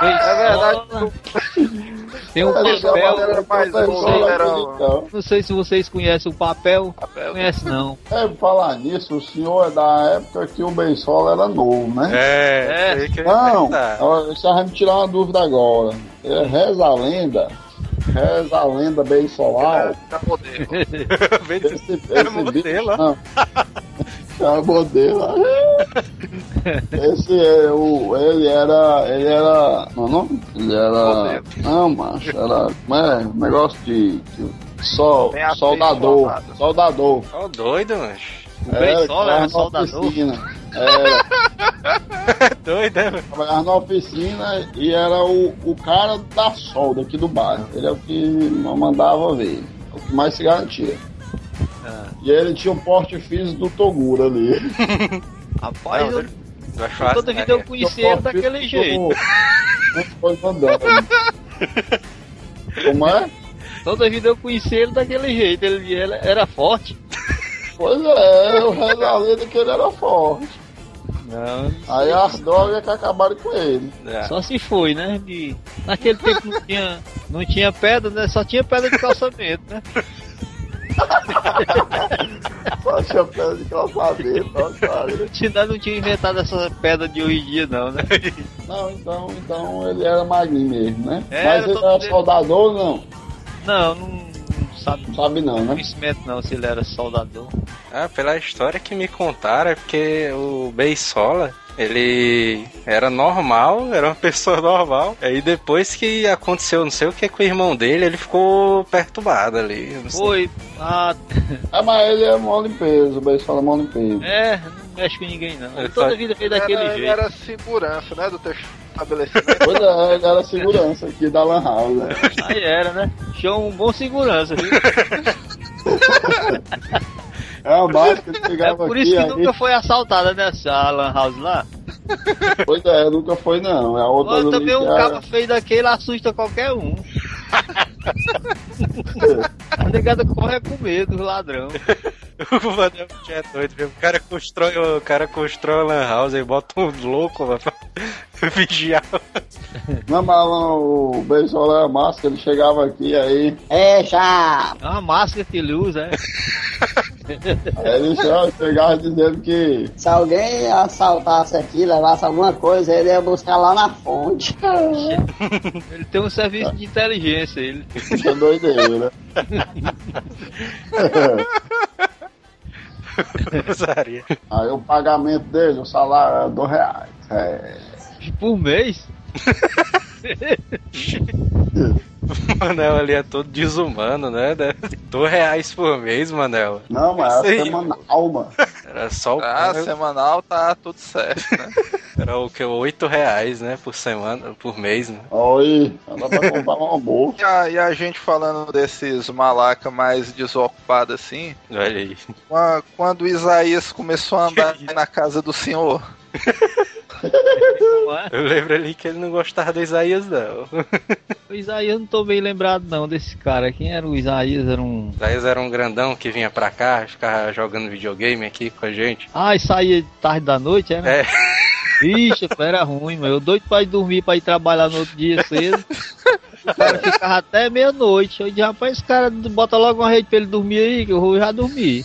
É verdade. Beisola. Tem já papel. Não sei se vocês conhecem o papel. Papel. Conhece não. É, falar nisso, o senhor é da época que o Bensola era novo, né? É, É. que ia Não, você vai me tirar uma dúvida agora. É, reza a lenda, reza a lenda bem solar. Tá poder. Esse, esse É bicho, modelo, não. É modelo. Esse é o. Ele era. Ele era. Não, não? Ele era. Não, macho. Era. Como é? Um negócio de. de sol, soldador. formada. Soldador. Ó, doido, mancho. O Beisola era trabalhava na soldador. Era. Doido, né? trabalhava na oficina e era o, o cara da solda aqui do bairro. Ele é o que mandava ver. O que mais se garantia. Ah. E ele tinha o porte físico do Toguro ali. Rapaz, eu, Vai fácil, toda né? vida eu conheci ele daquele jeito. Não foi mandando. Como é? Toda vida eu conheci ele daquele jeito. Ele, ele era forte. Pois é, o resto da lenda que ele era forte. Não, Aí as drogas que acabaram com ele. É. Só se foi, né? De... Naquele tempo não tinha, não tinha pedra, né? Só tinha pedra de calçamento, né? Só pedra de calçamento, ó, cara. Não tinha, inventado essa pedra de hoje em dia, não, né? Não, então, então ele era magrinho mesmo, né? Era, Mas ele era soldador? Não, não, não sabe Não sabe não, né? conhecimento não se ele era soldador. Ah, pela história que me contaram, é porque o Beisola, ele era normal, era uma pessoa normal. Aí depois que aconteceu não sei o que com o irmão dele, ele ficou perturbado ali. Foi, ah, Ah, mas ele é mó limpeza, o beijo fala mó limpeza. é, não mexe com ninguém não. Ele Toda tá- vida fez daquele Era, ele jeito. era segurança, né, do teu estabelecimento. Pois é, ele era segurança aqui da Lan House, né? Aí era, né? Show um bom segurança, viu? É básica que É chegava por aqui, isso que aí, nunca foi assaltada nessa Lan House lá. pois é, nunca foi não. É a outra Ou do também um cabo feio daquele assusta qualquer um. A negada corre com medo, ladrão. O Manel é doido, viu? O cara constrói, o cara constrói uma lan house e bota um louco mano, pra vigiar. Não, mas o Beisola era massa, ele chegava aqui, aí... É, chá! É uma máscara que ele usa, é. Ele já chegava dizendo que... Se alguém assaltasse aqui, levasse alguma coisa, ele ia buscar lá na fonte. Ele tem um serviço de inteligência, ele. Isso é doideira. Usaria. Aí o pagamento dele, o salário era dois reais. É... Por mês? O Manel ali é todo desumano, né? Dois reais por mês, Manel. Não, mas Isso era aí. semanal, mano. Era só o Ah, semanal tá tudo certo, né? Era o que? Oito reais, né? Por semana, por mês, né? Oi, dá pra comprar um almoço. E a, e a gente falando desses malaca mais desocupados assim, Olha aí. qua- quando o Isaías começou a andar na casa do senhor? Eu lembro ali que ele não gostava do Isaías, não. O Isaías não tô bem lembrado não desse cara. Quem era o Isaías? Era um. Isaías era um grandão que vinha pra cá, ficava jogando videogame aqui com a gente. Ah, e saía tarde da noite, é, né? É. Vixe, era ruim, mano. Eu doido pra ir dormir, pra ir trabalhar no outro dia cedo. O cara ficava até meia-noite. Eu disse, rapaz, esse cara bota logo uma rede pra ele dormir aí, que eu vou já dormir.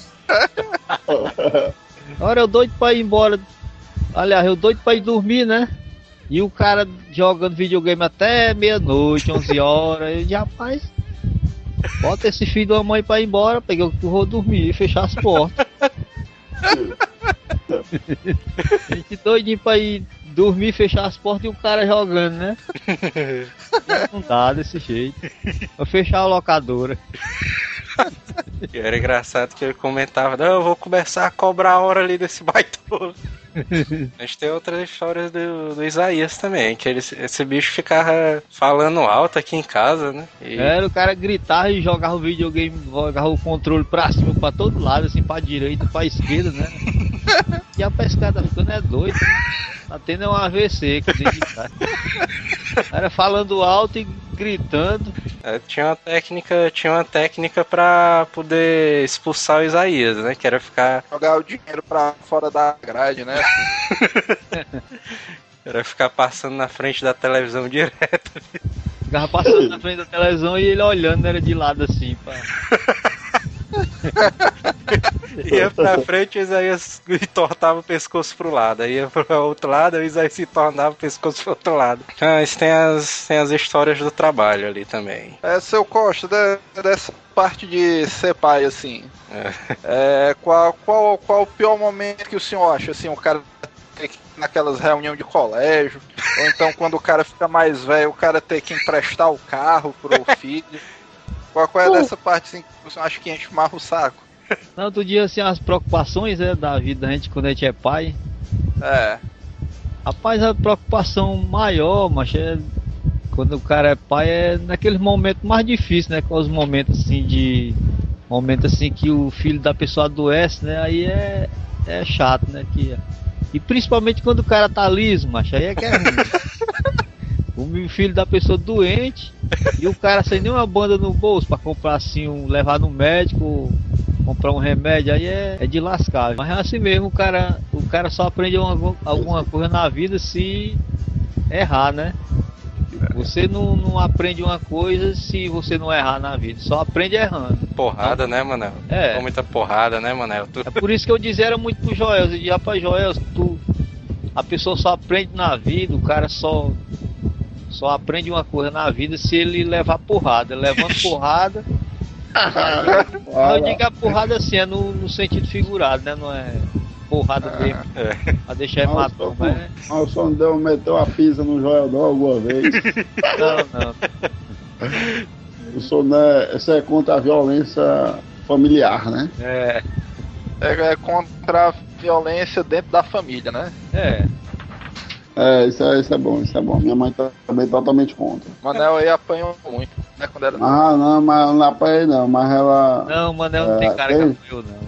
Ora, eu doido pra ir embora. Aliás, eu doido pra ir dormir, né? E o cara jogando videogame até meia-noite, 11 horas. Eu disse, rapaz, bota esse filho da mãe pra ir embora, peguei eu vou dormir e fechar as portas. A gente doidinho pra ir dormir, fechar as portas e o cara jogando, né? Não dá desse jeito. Vou fechar a locadora. E era engraçado que ele comentava, não, eu vou começar a cobrar a hora ali desse baitolo. A gente tem outras histórias do, do Isaías também, que ele, esse bicho ficava falando alto aqui em casa, né? E Era o cara gritava e jogava o videogame, jogava o controle pra cima, pra todo lado, assim, pra direita, pra esquerda, né? E a pescada ficando é doido, né? Tá tendo um AVC que. Era falando alto e gritando. é, tinha uma técnica, tinha uma técnica pra poder expulsar o Isaías, né? Que era ficar, Jogar o dinheiro pra fora da grade, né? era ficar passando na frente da televisão direto. Ficava passando na frente da televisão e ele olhando, era de lado assim, pá. Ia pra frente, o Isaías entortava o pescoço pro lado. Aí ia pro outro lado, o Isaías se tornava o pescoço pro outro lado. Mas tem as, tem as histórias do trabalho ali também. É, seu Costa, de- dessa parte de ser pai, assim, É. é, qual, qual, qual o pior momento que o senhor acha, assim, o cara ter que ir naquelas reuniões de colégio, ou então quando o cara fica mais velho, o cara ter que emprestar o carro pro filho. Qual, qual é dessa parte, assim, que o senhor acha que enche mais o saco? No outro dia, assim, as preocupações né, da vida da gente quando a gente é pai. É, Rapaz, a preocupação maior, mas é quando o cara é pai é naqueles momentos mais difíceis, né? Com os momentos assim de. Momento assim que o filho da pessoa adoece, né? Aí é, é chato, né? Que, e principalmente quando o cara tá liso, macho, aí é que é ruim. o filho da pessoa doente e o cara sem nenhuma banda no bolso pra comprar assim, um, levar no médico, comprar um remédio, aí é, é de lascar. Mas é assim mesmo, o cara, o cara só aprende uma- alguma coisa na vida se errar, né? Você não, não aprende uma coisa se você não errar na vida, só aprende errando. Porrada, né, Manel? É. Com muita porrada, né, Manel? Tu- É por isso que eu dizia era muito pro Joel, eu dizia, rapaz, Joel, tu, a pessoa só aprende na vida, o cara só só aprende uma coisa na vida se ele levar porrada, levando porrada. Eu digo a porrada assim, é no, no sentido figurado, né? Não é porrada mesmo. É. Pra deixar ele o mas Mas o som deu, meteu a pisa no Joel Dó alguma vez. não, não. O é, isso é contra a violência familiar, né? É, é, é contra a violência dentro da família, né? é. É, isso é, isso é bom, isso é bom. Minha mãe tá também totalmente contra. Manel aí apanhou muito, né? Quando era Ah, não, mas não apanhei não, mas ela. Não, Manel não tem É, cara tem. que apoiou, não.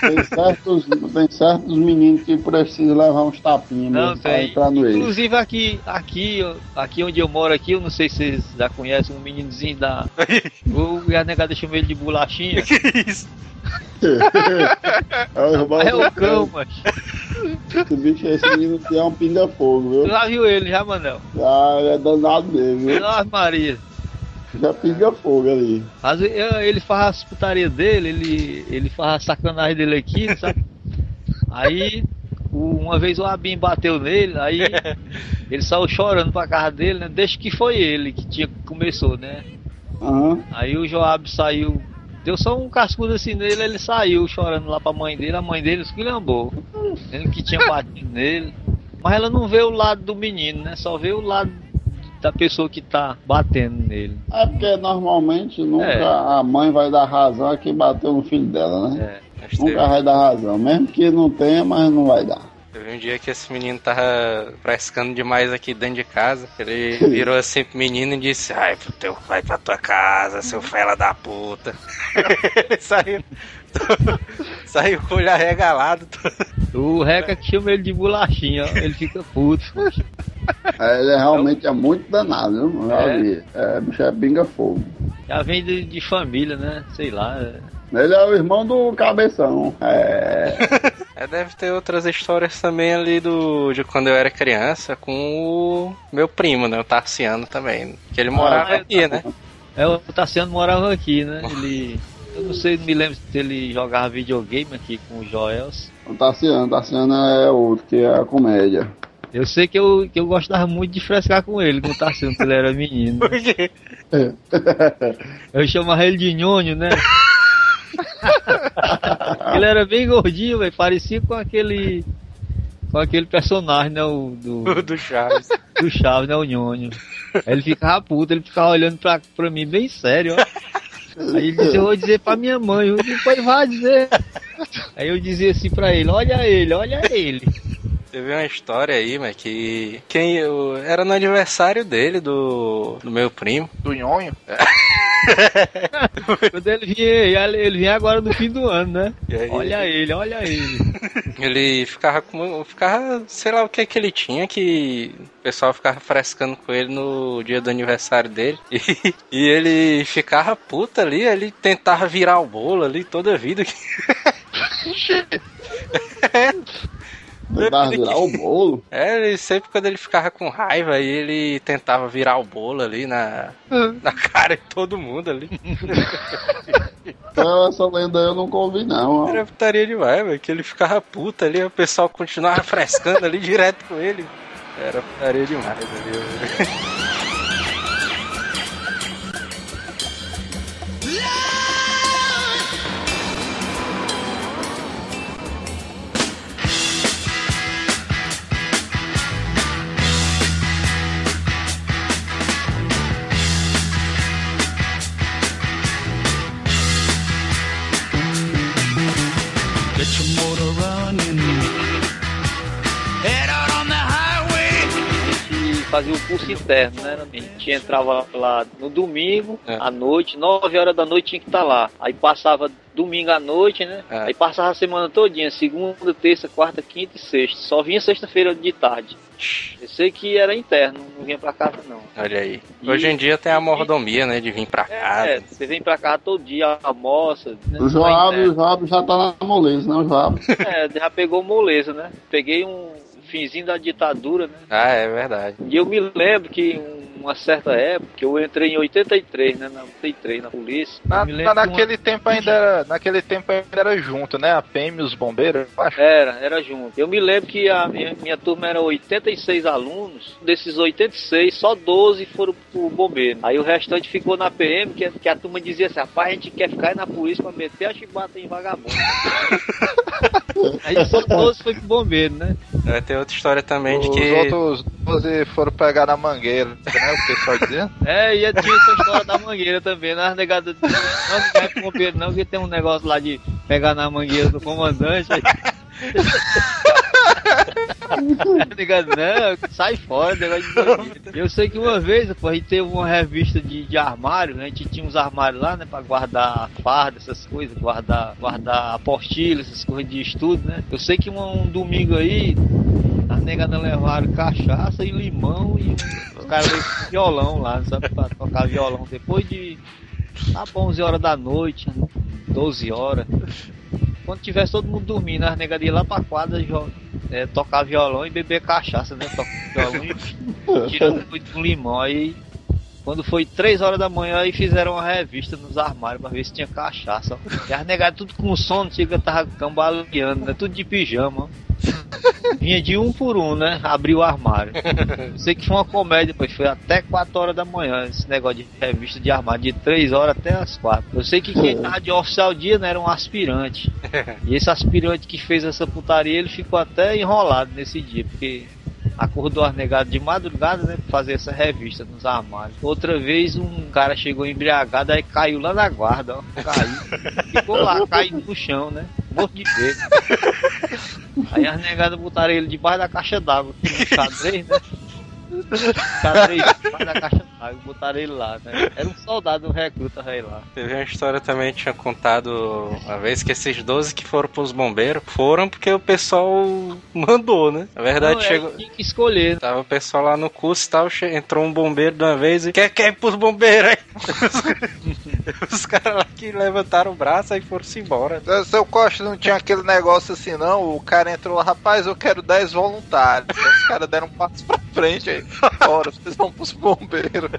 Tem certos, tem certos meninos que precisam levar uns tapinhas Não mesmo pra entrar no eixo. Inclusive aqui, aqui, aqui onde eu moro aqui, eu não sei se vocês já conhecem um meninozinho da. O a negada chama ele de bolachinha. Que isso? É o irmão É o cão, macho. Esse bicho, esse menino é um pinga-fogo, Tu viu? já viu ele, já, Manel? Ah, é danado mesmo, viu? Nossa Maria. Já pinga-fogo ali. Às vezes, eu- ele faz as putaria dele, ele, ele faz a sacanagem dele aqui, sabe? Aí, uma vez o Abim bateu nele, aí ele saiu chorando pra casa dele, né? Desde que foi ele que tinha começou, né? Aham. Aí o Joab saiu, deu só um cascudo assim nele, ele saiu chorando lá pra mãe dele, a mãe dele esculhambou. Ele que tinha batido nele. Mas ela não vê o lado do menino, né? Só vê o lado da pessoa que tá batendo nele. É porque normalmente nunca É. a mãe vai dar razão a quem bateu no filho dela, né? É. Nunca vai dar razão. Mesmo que não tenha, mas não vai dar. Teve um dia que esse menino tava frescando demais aqui dentro de casa. Ele virou assim pro menino e disse: Ai, pro teu vai pra tua casa, seu fela da puta. Ele saiu. saiu com o olho arregalado. O Reca que chama ele de bolachinha, ó, ele fica puto. É, Ele é realmente é muito danado, viu? Eu Já É? vi. É, bicho é pinga-fogo. Já vem de, de família, né? Sei lá. é. Ele é o irmão do cabeção. É. É, deve ter outras histórias também ali do de quando eu era criança com o meu primo, né? O Tarciano também. Que ele morava é, aqui, né? É, o Tassiano morava aqui, né? Ele. Eu não sei, não me lembro se ele jogava videogame aqui com o Joels. O Tassiano, Tassiano é outro, que é a comédia. Eu sei que eu, que eu gostava muito de frescar com ele, com o Tassiano, quando ele era menino. Por quê? Eu chamava ele de nhonho, né? ele era bem gordinho, velho. Parecia com aquele. Com aquele personagem, né? O, do, do Chaves. do Chaves, né? O nhonho. Aí ele ficava puto, ele ficava olhando pra, pra mim bem sério, ó. Aí ele dizia, eu vou dizer pra minha mãe, eu depois vai dizer. Aí eu dizia assim pra ele, olha ele, olha ele. Teve uma história aí, mas que. Quem eu, era no aniversário dele, do, do meu primo. Do nhonho? Quando ele vinha, ele vinha agora no fim do ano, né? Aí- Olha ele, olha ele. Ele ficava com. Ficava, sei lá o que é que ele tinha, que o pessoal ficava frescando com ele no dia do aniversário dele. E, e ele ficava puta ali, ele tentava virar o bolo ali toda a vida. Tentar virar o bolo. É, ele sempre quando ele ficava com raiva, aí ele tentava virar o bolo ali na, na cara de todo mundo ali. Então, essa lenda eu nunca ouvi, não. ó. Era putaria demais, velho. Que ele ficava puta ali, o pessoal continuava frescando ali direto com ele. Era putaria demais ali. velho. Fazia o curso interno, né? A gente entrava lá no domingo, É. à noite, 9 horas da noite tinha que estar lá. Aí passava domingo à noite, né? É. Aí passava a semana todinha, segunda, terça, quarta, quinta e sexta. Só vinha sexta-feira de tarde. Eu sei que era interno, não vinha pra casa não. Olha aí. Hoje em dia tem a mordomia, né? De vir pra casa. É, você vem pra casa todo dia, almoça. né? O Joab, o Joab já tá na moleza, não, Joab? É, já pegou moleza, né? Peguei um finzinho da ditadura, né? Ah, é verdade. E eu me lembro que um- uma certa época, que eu entrei em 83, né? Na 83 na polícia. Na- na- que uma- naquele tempo ainda era, naquele tempo ainda era junto, né? A PM e os bombeiros, eu acho. Era, era junto. Eu me lembro que a minha, minha turma era 86 alunos. Desses 86, só 12 foram pro bombeiro. Aí o restante ficou na PM, que, que a turma dizia assim: rapaz, a gente quer ficar aí na polícia pra meter a chibata em vagabundo. aí só 12 foi pro bombeiro, né? Vai ter outra história também de Os que. outros 12 foram pegar na mangueira, né? O pessoal dizendo. É, e tinha essa história da mangueira também, né? As negadas não, não vai pro bombeiro, não, que tem um negócio lá de pegar na mangueira do comandante. Aí... Negado, não, sai fora, negócio de. Eu sei que uma vez, pô, a gente teve uma revista de, de armário, né? A gente tinha uns armários lá, né? Pra guardar farda, essas coisas, guardar, guardar apostila, essas coisas de estudo, né? Eu sei que um, um domingo aí, as negadas levaram cachaça e limão e os caras com violão lá, sabe? Pra tocar violão depois de tá bom, 11 horas da noite, 12 horas. Quando tivesse todo mundo dormindo, as negadas iam lá pra quadra é, tocar violão e beber cachaça, né? Tocar violão e tirando muito limão. Aí quando foi 3 horas da manhã, aí fizeram uma revista nos armários pra ver se tinha cachaça. E as negadas tudo com sono, chega tava cambaleando, né? Tudo de pijama. Vinha de um por um, né? Abriu o armário. Eu sei que foi uma comédia, pois foi até 4 horas da manhã esse negócio de revista de armário, de 3 horas até as 4. Eu sei que quem tava de oficial dia né, era um aspirante. E esse aspirante que fez essa putaria, ele ficou até enrolado nesse dia, porque acordou as negadas de madrugada, né, pra fazer essa revista nos armários. Outra vez um cara chegou embriagado, aí caiu lá na guarda, ó, caiu. Ficou lá, caindo no chão, né, morto de medo. Aí as negadas botaram ele debaixo da caixa d'água, no xadrez, né. Debaixo da caixa d'água, botaram ele lá, né. Era um soldado, um recruta, aí lá. Teve uma história também tinha contado uma vez que esses 12 que foram pros bombeiros foram porque o pessoal mandou, né? Na verdade, Não, é, chegou. tinha que escolher. Tava o pessoal lá no curso e tal, che- entrou um bombeiro de uma vez e quer, quer ir pros bombeiros aí. Os caras lá que levantaram o braço e foram-se embora. Seu Costa não tinha aquele negócio assim, não. O cara entrou lá, rapaz, eu quero 10 voluntários. Os caras deram um passo pra frente aí. Ora, vocês vão pros bombeiros.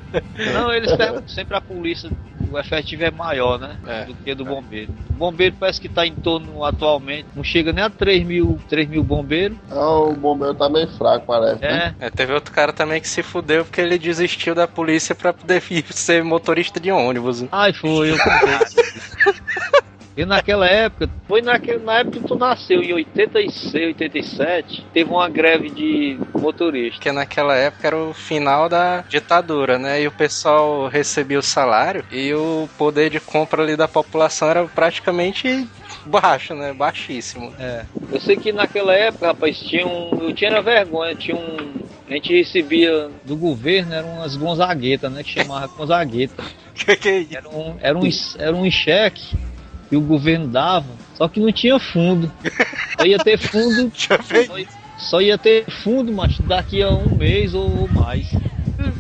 Não, eles perguntam sempre a polícia, o efetivo é maior, né? É. do que do bombeiro. O bombeiro parece que tá em torno atualmente, não chega nem a 3 mil, 3 mil bombeiros. É, o bombeiro tá meio fraco, parece. né? É, É, teve outro cara também que se fudeu porque ele desistiu da polícia pra poder ir ser motorista de ônibus. ai foi, eu. E naquela época, foi naquele, na época que tu nasceu, em 86, 87, teve uma greve de motorista. Porque naquela época era o final da ditadura, né? E o pessoal recebia o salário e o poder de compra ali da população era praticamente baixo, né? Baixíssimo. É. Eu sei que naquela época, rapaz, tinha um. Eu tinha vergonha, tinha um. A gente recebia do governo, eram umas gonzaguetas, né? Que chamava gonzagueta. que que é isso? Era um, era um, era um cheque que o governo dava, só que não tinha fundo. Só ia ter fundo. Só, ia- só ia ter fundo, mas daqui a um mês ou mais.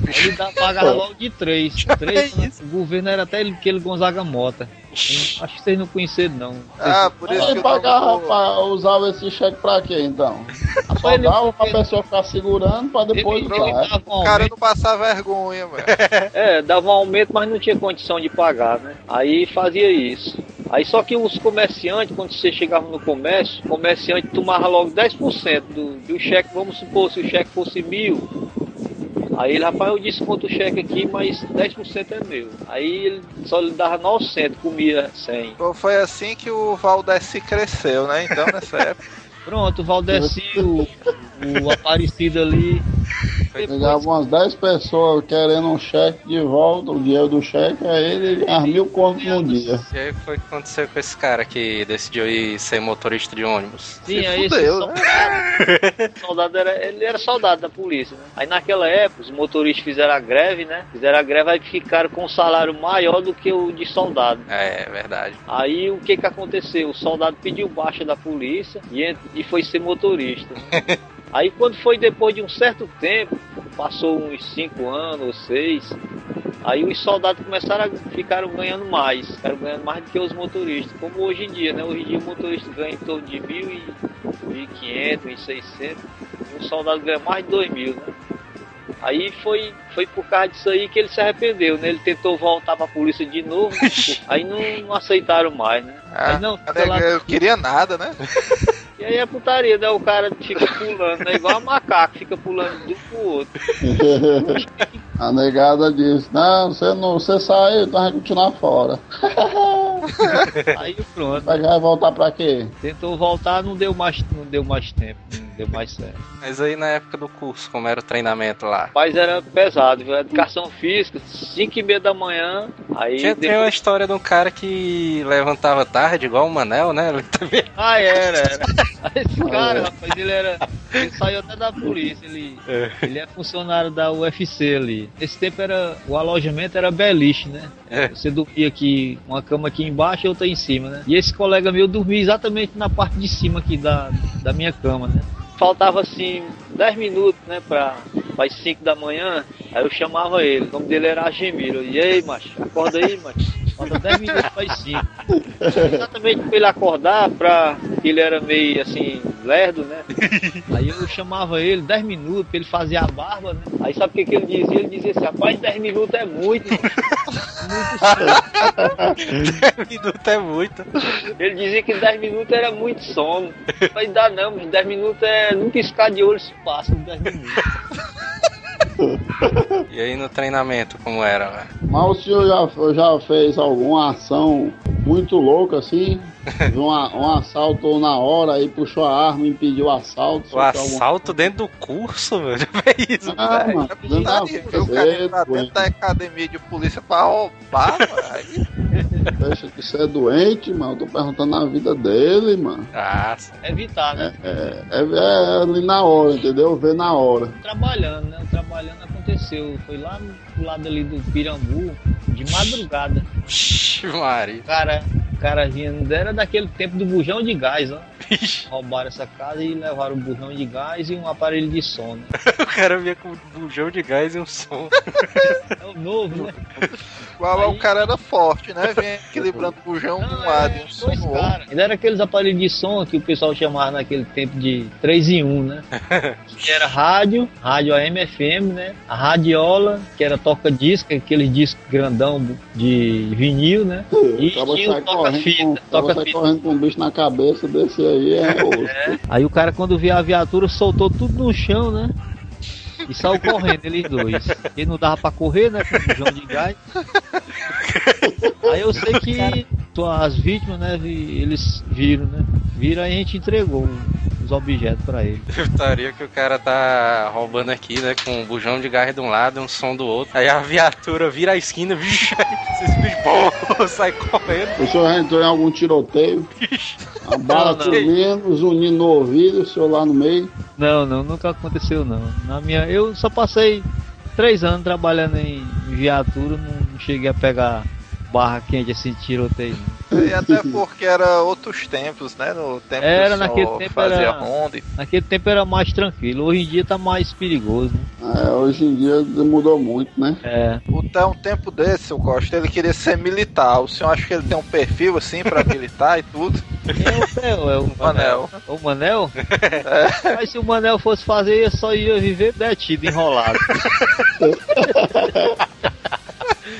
Aí Ele dá, pagava logo de três. três né? O governo era até aquele Gonzaga Mota. Acho que vocês não conheceram, não. Ah, por isso que eu pagava, não pra, usava esse cheque pra quê, então? Só Rapaz, ele- dava pra pessoa ficar segurando pra depois ele, ele dava um O cara não passar vergonha, mano. é, dava um aumento, mas não tinha condição de pagar, né? Aí fazia isso. Aí só que os comerciantes, quando você chegava no comércio, o comerciante tomava logo 10% do, do cheque, vamos supor, se o cheque fosse mil. Aí ele, rapaz, eu desconto o cheque aqui, mas 10% é meu. Aí ele só lhe dava 900, comia 100. Então Foi assim que o Valdeci cresceu, né? Então, nessa época. Pronto, o Valdeci, o, o Aparecido ali. Chegava umas 10 pessoas querendo um cheque de volta, o dinheiro do cheque, aí ele ganhava mil contos no dia. E aí foi o que aconteceu com esse cara que decidiu ir ser motorista de ônibus. Sim, Se aí fudeu, esse né? soldado, soldado era, ele era soldado da polícia, né? Aí naquela época os motoristas fizeram a greve, né? Fizeram a greve aí ficaram com um salário maior do que o de soldado. É, é verdade. Aí o que que aconteceu? O soldado pediu baixa da polícia e, ent- e foi ser motorista. Aí quando foi depois de um certo tempo, passou uns 5 anos ou 6, aí os soldados começaram a ficaram ganhando mais, ficaram ganhando mais do que os motoristas, como hoje em dia, né? Hoje em dia o motorista ganha em torno de mil e 1.500, 1.600, e um soldado ganha mais de 2 mil, né? Aí foi, foi por causa disso aí que ele se arrependeu, né? Ele tentou voltar pra polícia de novo, aí não, não aceitaram mais, né? Ah, Aí não, lá- eu queria nada, né? E aí é putaria, né? O cara fica pulando, né? Igual macaco, fica pulando de um pro outro. A negada disse, não, você não, você saiu, então vai continuar fora. Aí pronto. Vai vai voltar pra quê? Tentou voltar, não deu mais, não deu mais tempo, deu mais certo. Mas aí na época do curso, como era o treinamento lá? Mas era pesado, viu? Educação física, 5 e meia da manhã. Aí Tinha, tem uma depois... história de um cara que levantava tarde, igual o Manel, né? Ele também Ah, era, era. Esse cara, rapaz, ele era. Ele saiu até da polícia, ele, ele é funcionário da UFC ali. Nesse tempo era. O alojamento era beliche, né? É. Você dormia aqui, uma cama aqui embaixo e outra em cima, né? E esse colega meu dormia exatamente na parte de cima aqui da, da minha cama, né? faltava assim 10 minutos, né, para as 5 da manhã, aí eu chamava ele. O nome dele era Agemiro. E aí, macho, acorda aí, macho. Falta 10 minutos para as 5. Exatamente para ele acordar, para ele era meio assim, lerdo, né? Aí eu chamava ele 10 minutos, pra ele fazer a barba, né? Aí sabe o que, que ele dizia? Ele dizia assim, rapaz, 10 minutos é muito. Macho. 10 minutos é muito. Ele dizia que 10 minutos era muito sono. Mas dá não, 10 minutos é num piscar de olho se passa 10 minutos. E aí no treinamento, como era, velho? Mas o senhor já, já fez alguma ação muito louca assim? Uma- um assalto na hora aí puxou a arma e impediu o assalto? O alguma- assalto dentro do curso, velho? É isso, Ah, velho. mano, É da- putaria, viu? O cara entrar doente. dentro da academia de polícia Deixa de ser doente, mano. Eu tô perguntando a vida dele, mano. Ah, Evitar, né? É, é, é ali na hora, entendeu? Ver na hora. Trabalhando, né? Trabalhando aconteceu. Foi lá no lado ali do Pirambu, de madrugada. Vixe, Maria. O cara, cara vinha, era daquele tempo do bujão de gás, ó. Roubaram essa casa e levaram um bujão de gás e um aparelho de som. Né? O cara vinha com um bujão de gás e um som. É o novo, né? igual Aí- o cara era forte, né? Vem equilibrando o bujão de um lado e um som caras. Ainda era aqueles aparelhos de som que o pessoal chamava naquele tempo de 3 em 1, né? que era rádio, rádio AM FM, né? A radiola, que era toca-disco, aquele disco grandão de vinil, né? E tinha o sai com, toca-fita. acaba sai Toca-fita. correndo com um bicho na cabeça desse aí, é osso. Aí o cara, quando via a viatura, soltou tudo no chão, né? E saiu correndo, eles dois. E não dava pra correr, né? Com o bujão de gás. Aí eu sei que as vítimas, né? e Eles viram, né? Viram e a gente entregou os objetos pra eles. Putaria que o cara tá roubando aqui, né? Com um bujão de gás de um lado e um som do outro. Aí a viatura vira a esquina, vixe, aí esses bichos pô, sai correndo. O senhor já entrou em algum tiroteio? A bala comendo, zunindo no ouvido, o senhor lá no meio. Não, não, nunca aconteceu não. Na minha, eu só passei três anos trabalhando em viatura, não cheguei a pegar barra quente assim, tiroteio. E até porque era outros tempos, né? No tempo Era, que o naquele tempo fazia era- ronda. e- Naquele tempo era mais tranquilo, hoje em dia tá mais perigoso, né? É, hoje em dia mudou muito, né? É. Até um tempo desse, seu Costa, ele queria ser militar. O senhor acha que ele tem um perfil assim pra militar e tudo? É o? É o Manel. O Manel? Mas se o Manel fosse fazer, ele só ia viver detido, enrolado.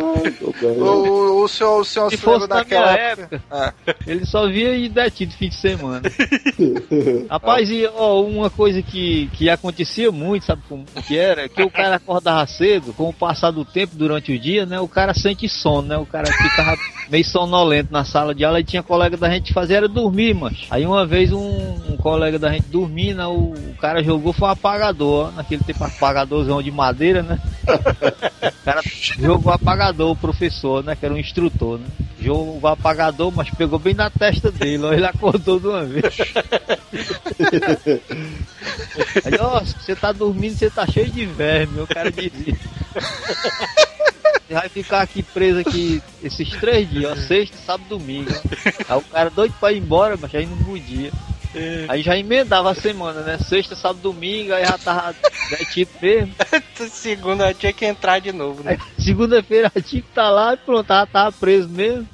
O, o, senhor, o senhor Se se fosse daquela época? Ah, Ele só via ir detido fim de semana. Rapaz, e ó, uma coisa que, que acontecia muito, sabe como que era? Que o cara acordava cedo, com o passar do tempo durante o dia, né? O cara sente sono, né? O cara ficava meio sonolento na sala de aula e tinha colega da gente fazia era dormir, mas. Aí uma vez um, um colega da gente dormindo, o, o cara jogou foi um apagador, ó, naquele tempo apagadorzão de madeira, né? O cara jogou apagador, o professor, né? Que era um instrutor, né? Jogou apagador, mas pegou bem na testa dele, ó, ele acordou de uma vez. Aí, ó, você tá dormindo, você tá cheio de verme, o cara dizia. Você vai ficar aqui preso aqui esses três dias, ó, sexta, sábado, domingo. Aí o cara doido pra ir embora, mas aí não podia. Aí já emendava a semana, né? Sexta, sábado, domingo, aí já tava detido mesmo. Segunda tinha que entrar de novo, né? Aí, segunda-feira tinha que estar lá e pronto, tava, tava preso mesmo.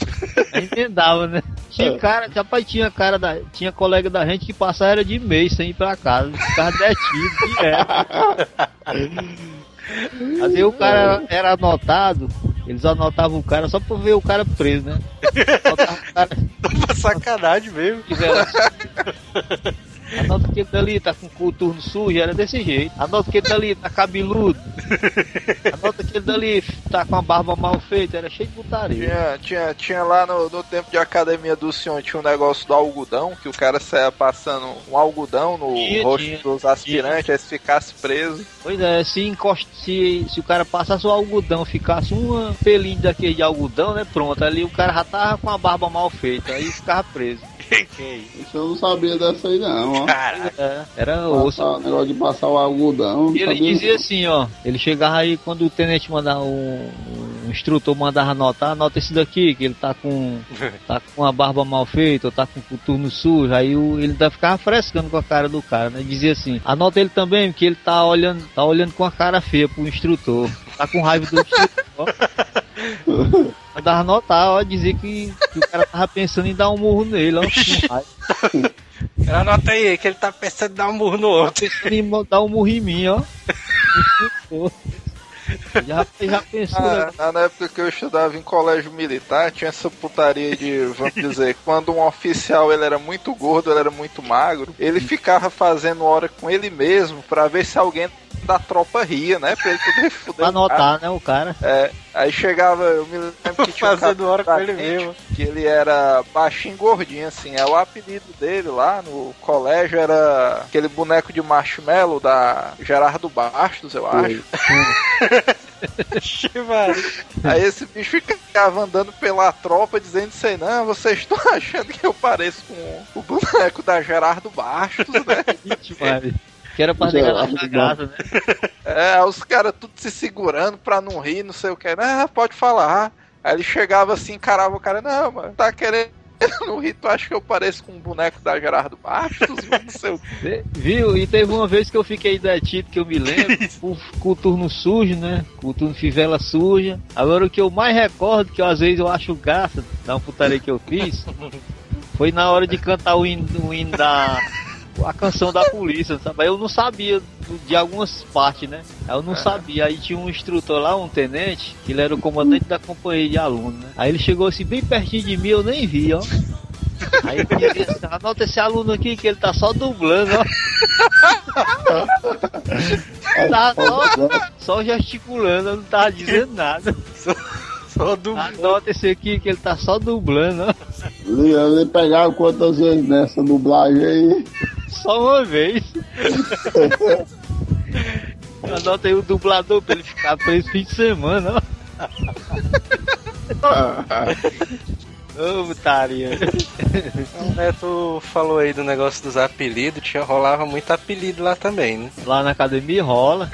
Aí emendava, né? Tinha cara, rapaz, tinha cara da. Tinha colega da gente que passava era de mês sem ir pra casa, ficava detido direto. Às vezes o cara era, era anotado, eles anotavam o cara só pra ver o cara preso, né? Anotavam o cara sacanagem mesmo. tivesse. Anota que ele dali tá com o coturno sujo, era desse jeito. Anota que ele dali tá cabeludo. Anota que ele dali tá com a barba mal feita, era cheio de putaria. Tinha, tinha, tinha lá no, no tempo de academia do senhor, tinha um negócio do algodão, que o cara saia passando um algodão no Tinha, rosto tinha. dos aspirantes, aí se ficasse preso. Pois é, se, encosta, se, se o cara passasse o algodão, ficasse um pelinho daquele de algodão, né? Pronto, ali o cara já tava com a barba mal feita, aí ficava preso. Isso eu não sabia dessa aí não, ó. Caraca. Era osso. Passar, negócio de passar o algodão. E ele dizia não. assim, ó, ele chegava aí quando o tenente mandava um, um instrutor mandava anotar, anota esse daqui, que ele tá com tá com a barba mal feita, ou tá com o coturno sujo, aí o, ele ainda ficava frescando com a cara do cara, né? Dizia assim, anota ele também, porque ele tá olhando, tá olhando com a cara feia pro instrutor. Tá com raiva do instrutor. Mandava anotar, ó, dizia que, que o cara tava pensando em dar um murro nele, ó. Anota aí que ele tá pensando em dar um murro no outro. pensando em dar um murro em mim, ó. Já, já pensou, né? Ah, na época que eu estudava em colégio militar, tinha essa putaria de, vamos dizer, quando um oficial ele era muito gordo, ele era muito magro, ele ficava fazendo hora com ele mesmo pra ver se alguém da tropa ria, né? Pra ele poder fuder. Pra anotar, né, o cara. É, aí chegava, eu me lembro que tinha um Fazendo hora com ele mesmo. Que ele era baixinho gordinho, assim. É o apelido dele lá no colégio era aquele boneco de marshmallow da Gerardo Bastos, eu acho. Aí esse bicho ficava andando pela tropa dizendo isso aí, não, vocês estão achando que eu pareço com o boneco da Gerardo Bastos, né? Que era pra Sei negar na cagada, né? É, os caras tudo se segurando pra não rir, não sei o que. Ah, pode falar. Aí ele chegava assim, encarava o cara, não, mano, tá querendo não rir, tu acha que eu pareço com um boneco da Gerardo Bastos, não sei o que. Viu? E teve uma vez que eu fiquei detido, que eu me lembro, com com o turno sujo, né? Com o turno fivela suja. Agora o que eu mais recordo, que às vezes eu acho graça da putaria que eu fiz, foi na hora de cantar o hino, o hino da. A canção da polícia, sabe? Eu não sabia de algumas partes, né? Aí eu não sabia. Aí tinha um instrutor lá, um tenente, que ele era o comandante da companhia de aluno, né? Aí ele chegou assim, bem pertinho de mim, eu nem vi, ó. Aí ele disse assim, anota esse aluno aqui que ele tá só dublando, ó. Tá só, só gesticulando, eu não tava dizendo nada. Só do. Anota esse aqui que ele tá só dublando, ó. Ele, pegaram quantas vezes nessa dublagem aí? Só uma vez. Anota aí o dublador pra ele ficar preso fim de semana, ó. Ô, putaria. O Neto falou aí do negócio dos apelidos, tinha, rolava muito apelido lá também, né? Lá na academia rola.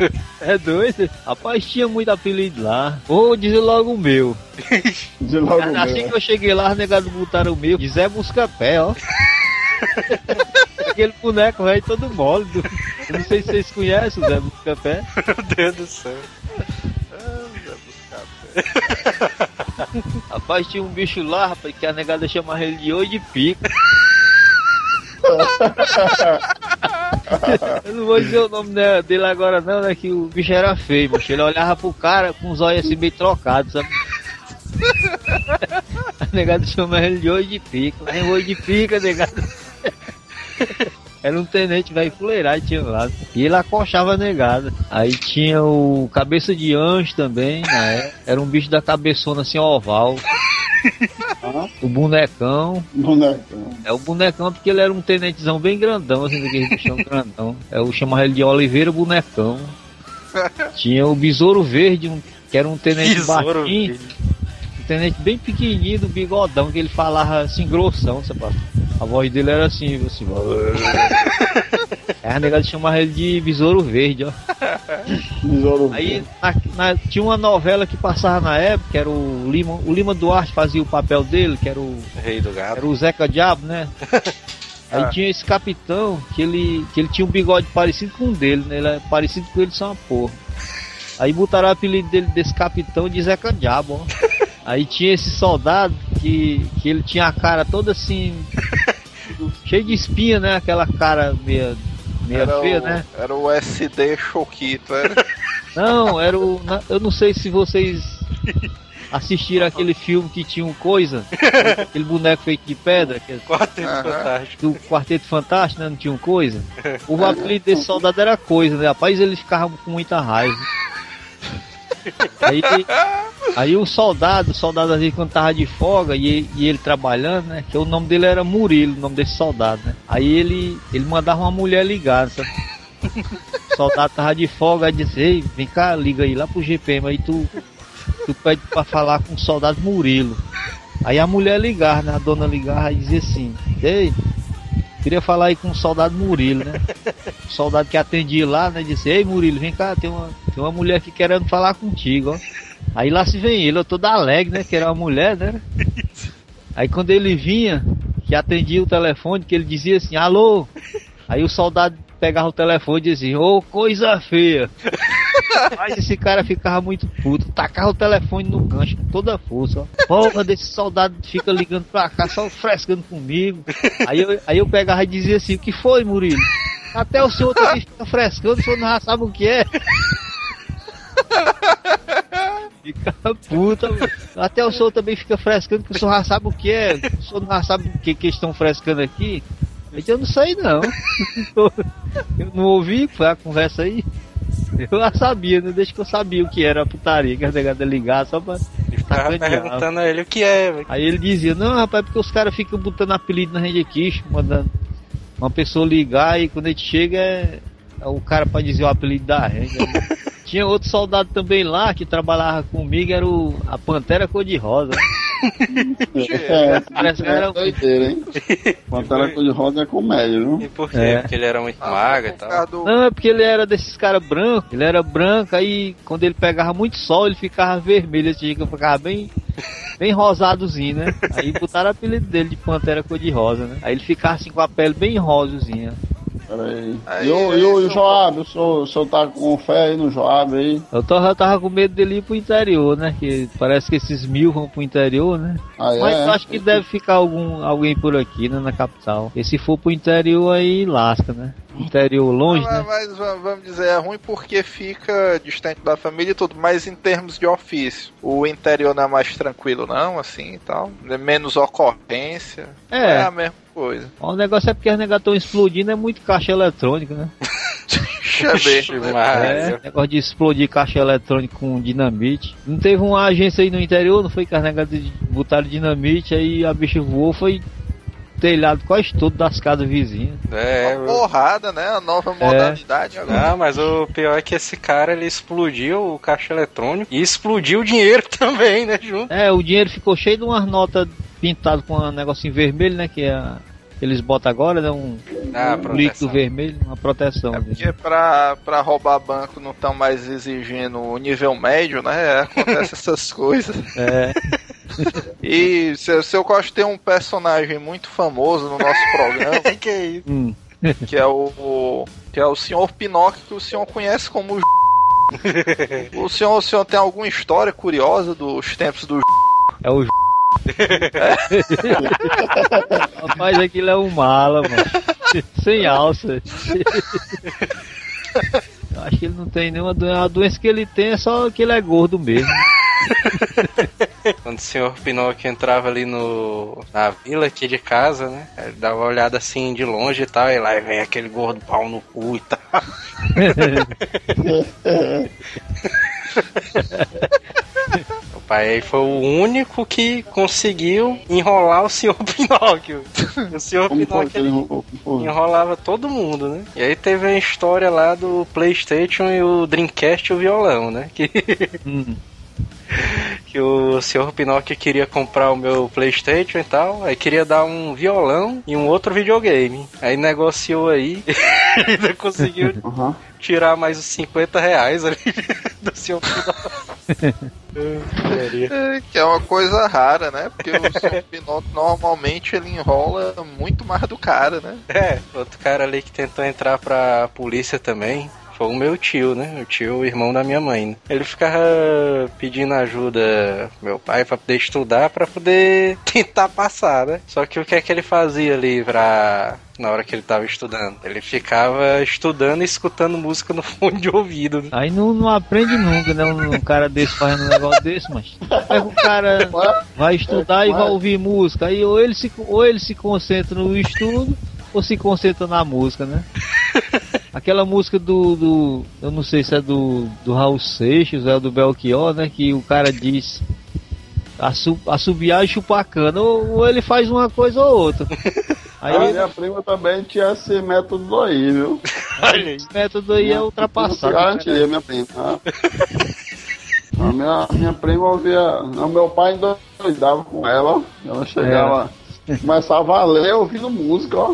É doido? Rapaz, tinha muito apelido lá. Vou dizer logo o meu. De logo assim mesmo. que eu cheguei lá, os negados botaram o meu. De Zé Busca-Pé, ó. Aquele boneco velho todo mole. do- Eu não sei se vocês conhecem o Zé Busca-Pé. Meu Deus do céu. Rapaz, tinha um bicho lá, rapaz, que a negada chamava ele de oi de pica. Eu não vou dizer o nome né, dele agora não, né? Que o bicho era feio, mas ele olhava pro cara com os olhos assim meio trocados, sabe? A negada chamava ele de oi de pica. Aí oi de pica, negada. Era um tenente velho fuleirado tinha lá. E ele acochava a negada. Aí tinha o cabeça de anjo também, né? Era um bicho da cabeçona assim oval. O bonecão. Bonecão. É o bonecão porque ele era um tenentezão bem grandão, assim, daquele bichão grandão. É, Eu chamava ele de Oliveira Bonecão. Tinha o Besouro Verde, um- que era um tenente Besouro baixinho. Verde. Um tenente bem pequenininho, do bigodão, que ele falava assim, grossão, você passa. A voz dele era assim, assim. Aí a negada chamava ele de Besouro Verde, ó. Besouro Aí na- na- tinha uma novela que passava na época, que era o Lima, o Lima Duarte fazia o papel dele, que era o Rei do gado. era o Zeca Diabo, né? Aí Ah. tinha esse capitão que ele, que ele tinha um bigode parecido com o dele, né? Ele é parecido com ele, só uma porra. Aí botaram o apelido dele desse capitão de Zeca Diabo, ó. Aí tinha esse soldado que, que ele tinha a cara toda assim, cheia de espinha, né? Aquela cara meia, meia Era feia, o, né? era o SD Choquito, era. Não, era o. na- Eu não sei se vocês assistiram aquele filme que tinha um coisa, aquele boneco feito de pedra, que é Quarteto. Fantástico. do Quarteto Fantástico, né? Não tinha um coisa. O apelido desse soldado era coisa, né? Rapaz, ele ficava com muita raiva. Aí, aí o soldado, o soldado vezes quando tava de folga e, e ele trabalhando, né? Que o nome dele era Murilo, o nome desse soldado, né? Aí ele, ele mandava uma mulher ligar, sabe? O soldado tava de folga e disse, ei, vem cá, liga aí lá pro GPM, aí tu, tu pede pra falar com o soldado Murilo. Aí a mulher ligava, né? A dona ligava e dizia assim, ei, queria falar aí com o soldado Murilo, né? O soldado que atendia lá, né? Disse, ei Murilo, vem cá, tem uma, tem uma mulher aqui querendo falar contigo, ó. Aí lá se vem ele, eu todo alegre, né? Que era uma mulher, né? Aí quando ele vinha, que atendia o telefone, que ele dizia assim, alô, aí o soldado pegava o telefone e dizia, ô coisa feia. Mas esse cara ficava muito puto, tacava o telefone no gancho com toda a força. Porra, desse soldado fica ligando pra cá, só frescando comigo. Aí eu, aí eu pegava e dizia assim, o que foi, Murilo? Até o senhor também fica frescando, o senhor não já sabe o que é. Fica puta. Até o senhor também fica frescando, que o senhor já sabe o que é. O senhor não já sabe o que, que eles estão frescando aqui. Eu não sei não. Eu não ouvi, foi a conversa aí. Eu já sabia, né? Desde que eu sabia o que era a putaria, que a negada ligar só pra. Ficava perguntando a ele o que é, velho. Aí ele dizia, não, rapaz, porque os caras ficam botando apelido na gente aqui, mandando uma pessoa ligar e quando a gente chega é, é o cara pra dizer o apelido da gente. Tinha outro soldado também lá que trabalhava comigo, era o, a Pantera Cor-de-Rosa. É, Parece que é era- doideira, hein? Pantera cor-de-rosa é comédia, viu? E por quê? É. Porque ele era muito Ah, magro e tal. do- Não, é porque ele era desses caras brancos, ele era branco, aí quando ele pegava muito sol, ele ficava vermelho, esse dia que eu ficava bem, bem rosadozinho, né? Aí botaram o apelido dele de Pantera Cor-de-Rosa, né? Aí ele ficava assim com a pele bem rosazinha. Peraí. Aí, E o, e o, é Joab, o senhor, o senhor tá com fé aí no Joab aí? Eu tava, tava com medo dele ir pro interior, né? Que parece que esses mil vão pro interior, né? Ah, é? Mas eu acho que deve ficar algum, alguém por aqui, né? Na capital. E se for pro interior aí, lasca, né? Interior longe, Mas, né? mas va- vamos dizer, é ruim porque fica distante da família e tudo, mas em termos de ofício, o interior não é mais tranquilo não, assim e tal, é menos ocorrência, é, É, a mesma coisa. o negócio é porque as negas estão explodindo, é muito caixa eletrônica, né? Besta, né? É, negócio de explodir caixa eletrônica com dinamite. Não teve uma agência aí no interior, não foi carregado de botaram dinamite, aí a bicha voou, foi telhado quase todo das casas vizinhas. É, Uma porrada, né? A nova modalidade agora. Não, mas o pior é que esse cara ele explodiu o caixa eletrônico e explodiu o dinheiro também, né? Junto. É, o dinheiro ficou cheio de umas notas pintadas com um negocinho vermelho, né? Que é eles botam agora, né? Um, Ah, um líquido vermelho, uma proteção. É porque pra, pra roubar banco não estão mais exigindo o nível médio, né? Acontece essas coisas. É, E se, se eu gosto de ter um personagem muito famoso no nosso programa, que é isso? hum. que é o, o- que é o senhor Pinóquio, que o senhor conhece como o o senhor, o senhor tem alguma história curiosa dos tempos do É o. Rapaz, aquilo é um mala, mano. Sem alça. Acho que ele não tem nenhuma doença. A doença que ele tem é só que ele é gordo mesmo. Quando o senhor Pinóquio entrava ali no na vila aqui de casa, né? Ele dava uma olhada assim de longe e tal, e lá vem aquele gordo pau no cu e tal. o pai aí foi o único que conseguiu enrolar o senhor Pinóquio. O senhor Como Pinóquio que ele enrolou? Enrolava todo mundo, né? E aí teve a história lá do Playstation e o Dreamcast e o violão, né? Que Hum. Que o senhor Pinóquio queria comprar o meu Playstation e tal, aí queria dar um violão e um outro videogame. Aí negociou aí e ainda conseguiu Aham. tirar mais os 50 reais ali do senhor Pinóquio. É, que é uma coisa rara, né? Porque o senhor Pinóquio normalmente ele enrola muito mais do cara, né? É, outro cara ali que tentou entrar pra polícia também. Foi o meu tio, né? O tio, o irmão da minha mãe. né? Ele ficava pedindo ajuda meu pai pra poder estudar, pra poder tentar passar, né? Só que o que é que ele fazia ali pra na hora que ele tava estudando? Ele ficava estudando e escutando música no fone de ouvido. né? Aí não, não aprende nunca, né? Um, um cara desse fazendo um negócio desse, mas. Pega o cara vai estudar e vai ouvir música. Aí ou ele se, ou ele se concentra no estudo ou se concentra na música, né? Aquela música do, do. Eu não sei se é do, do Raul Seixas, é do Belchior, né? Que o cara diz. Assu, assobiar e chupar cana. Ou, ou ele faz uma coisa ou outra. Aí A minha prima também tinha esse método aí, viu? esse método aí é ultrapassado. Garantia, minha prima. Ah. A minha, minha prima ouvia. O meu pai endoidava com ela. Ela chegava. Começava a ler ouvindo música, ó.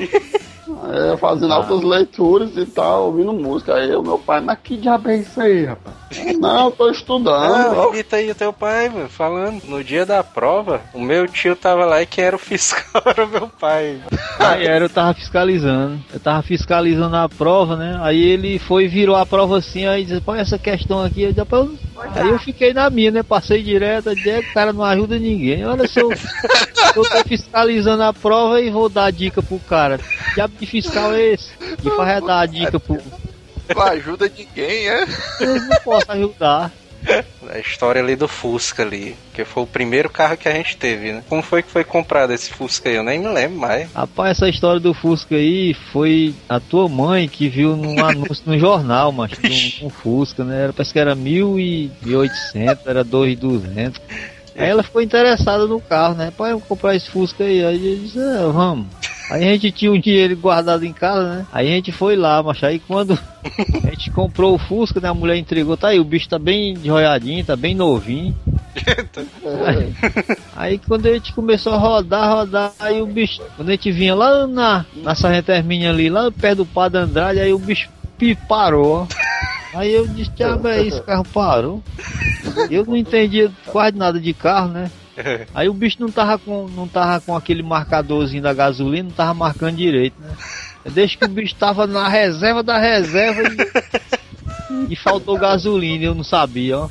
Aí, fazendo altas leituras e tal, ouvindo música. Aí o meu pai, mas que diabo é isso aí, rapaz? Não, eu tô estudando. Ah, ó. imita aí o teu pai, mano, falando. No dia da prova, o meu tio tava lá e quem era o fiscal era o meu pai. Aí era, eu tava fiscalizando. Eu tava fiscalizando a prova, né? Aí ele foi e virou a prova assim, aí disse, pô, essa questão aqui, eu, disse, "Pô, aí eu fiquei na minha, né? Passei direto, aí o cara não ajuda ninguém. Olha se eu, eu tô fiscalizando a prova e vou dar dica pro cara. Que de fiscal é esse? Que faz é dar a dica pro. Não ajuda ninguém, é? Eu não posso ajudar. A história ali do Fusca ali, que foi o primeiro carro que a gente teve, né? Como foi que foi comprado esse Fusca aí? Eu nem me lembro mais. Rapaz, essa história do Fusca aí foi a tua mãe que viu num anúncio no jornal, mas de um, um Fusca, né? Era, parece que era 1.800, era 2.200. Aí ela ficou interessada no carro, né? Pai, eu vou comprar esse Fusca aí. Aí eu disse, é, vamos. Aí a gente tinha um dinheiro guardado em casa, né? Aí a gente foi lá, mas aí quando a gente comprou o Fusca, né? A mulher entregou, tá aí, o bicho tá bem joiadinho, tá bem novinho. Aí, aí quando a gente começou a rodar, rodar, aí o bicho, quando a gente vinha lá na, na Sargento Hermínio ali, lá perto do Padre Andrade, aí o bicho parou. Aí eu disse, diabo é isso, o carro parou. Eu não entendia quase nada de carro, né? Aí o bicho não tava com, não tava com aquele marcadorzinho da gasolina, não tava marcando direito, né? Desde que o bicho tava na reserva da reserva e, e faltou gasolina, eu não sabia, ó.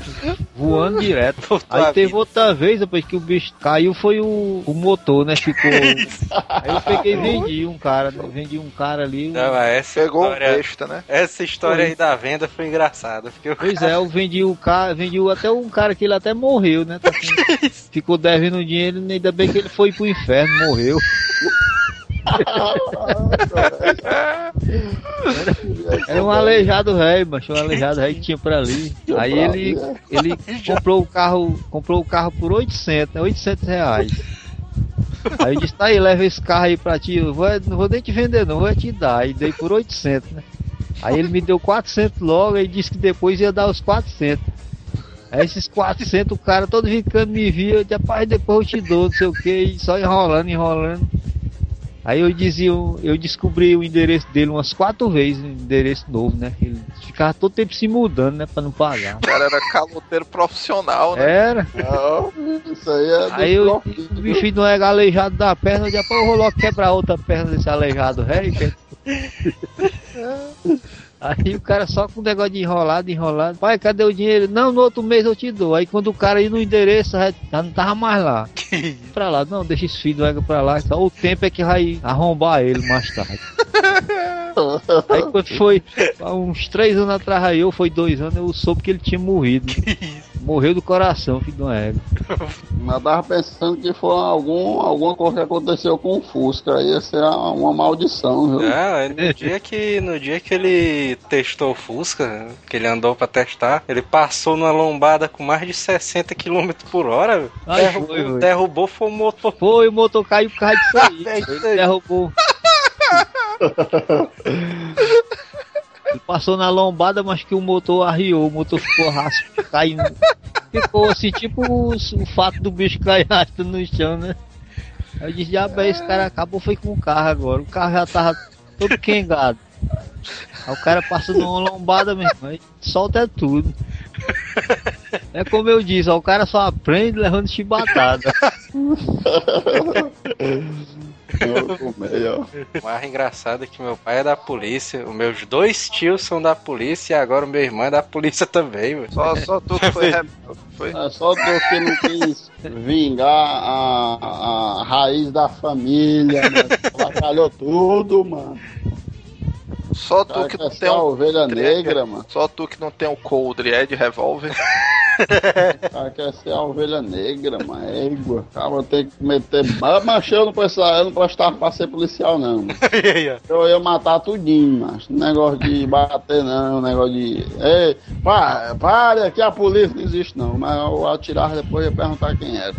Voando direto. Voltou Aí teve outra vez, depois que o bicho caiu, foi o, o motor, né? Ficou. Aí eu peguei e vendi um cara, né? Vendi um cara ali. Não, mas essa Pegou um história, besta, né? essa história aí da venda foi engraçada. Porque o Pois é, eu vendi o cara, vendi até um cara que ele até morreu, né? Tá com- ficou devendo dinheiro, ainda bem que ele foi pro inferno, morreu. Era um aleijado velho, macho, um aleijado velho que tinha por ali. Aí ele, ele comprou o carro, comprou o carro por 800, né, 800 reais. Aí eu disse, tá aí, leva esse carro aí pra ti, eu vou, não vou nem te vender não, vou te dar. Aí dei por 800, né. Aí ele me deu 400 logo e disse que depois ia dar os 400. Aí esses 400, o cara todo vincando me via, rapaz, depois eu te dou, não sei o que, só enrolando, enrolando. Aí eu dizia, eu descobri o endereço dele umas quatro vezes, um endereço novo, né? Ele ficava todo tempo se mudando, né? Pra não pagar. O cara era caloteiro profissional, né? Era. Não, isso aí é Aí eu, o bicho não é aleijado da perna, disse, pô, eu vou logo quebrar outra perna desse aleijado, velho. Aí o cara só com o negócio de enrolado, enrolado. Pai, cadê o dinheiro? Não, no outro mês eu te dou. Aí quando o cara ia no endereço, já não tava mais lá. pra lá, não, deixa esse filho do ego pra lá. Só o tempo é que vai arrombar ele mais tarde. Aí quando foi uns três anos atrás aí, ou foi dois anos, eu soube que ele tinha morrido. Morreu do coração, filho de uma égua. Mas tava pensando que foi algum, alguma coisa que aconteceu com o Fusca. Ia ser uma maldição, viu? Ah, no dia que no dia que ele testou o Fusca, que ele andou pra testar, ele passou numa lombada com mais de 60 km por hora. velho. Ai, Derrubou, foi, foi. derrubou foi o motor. Foi, o motor caiu por causa disso aí. É isso Ele aí. derrubou. Passou na lombada, mas que o motor arriou, o motor ficou raspo, caindo. Ficou assim, tipo o, o fato do bicho cair no chão, né? Aí eu disse, já bem, esse cara acabou foi com o carro agora. O carro já tava todo quengado. Aí o cara passa numa lombada mesmo, aí solta é tudo. É como eu disse, ó, o cara só aprende levando chibatada. Comei, ó. O mais engraçado é que meu pai é da polícia, os meus dois tios são da polícia e agora o meu irmão é da polícia também, velho. Só, só tu que foi. Foi. É só tu que não quis vingar a, a raiz da família, né? Avacalhou tudo, mano. Só tu que não tem um. ovelha negra, mano. Só tu que não tem um coldre é de revólver. Cara quer ser a ovelha negra, mano. É égua. Cara tem que meter. Mas, eu não precisava, eu não gostava pra ser policial, não. Eu ia matar tudinho, mas negócio de bater não, negócio de. Ei, pá, pare, aqui a polícia não existe não, mas eu atirava depois ia perguntar quem era.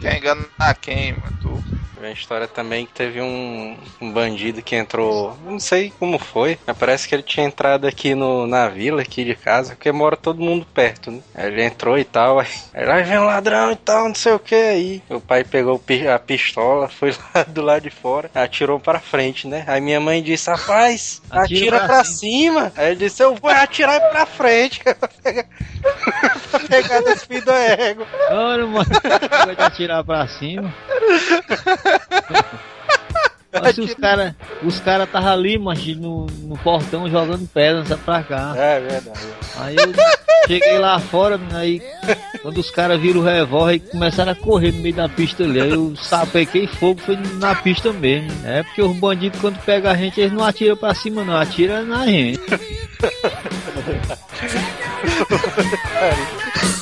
Quer enganar quem, mano? Tu. Tem uma história também que teve um, um bandido que entrou, não sei como foi, mas parece que ele tinha entrado aqui no, na vila aqui de casa, porque mora todo mundo perto, né? Aí ele entrou e tal, aí, aí lá vem um ladrão e tal, não sei o que aí. O pai pegou a pistola, foi lá do lado de fora, atirou para frente, né? Aí minha mãe disse, rapaz, Atira atira, pra pra, cima. Aí ele disse, eu vou atirar pra frente, pra pegar, desse filho do ego. Ora, mano, vai atirar pra cima. Se os caras os cara tava ali, mas no, no portão jogando pedra pra cá. É verdade. Aí eu cheguei lá fora, aí quando os caras viram o revólver e começaram a correr no meio da pista ali, aí eu sapequei fogo, foi na pista mesmo. É porque os bandidos quando pegam a gente, eles não atiram pra cima não, atiram na gente.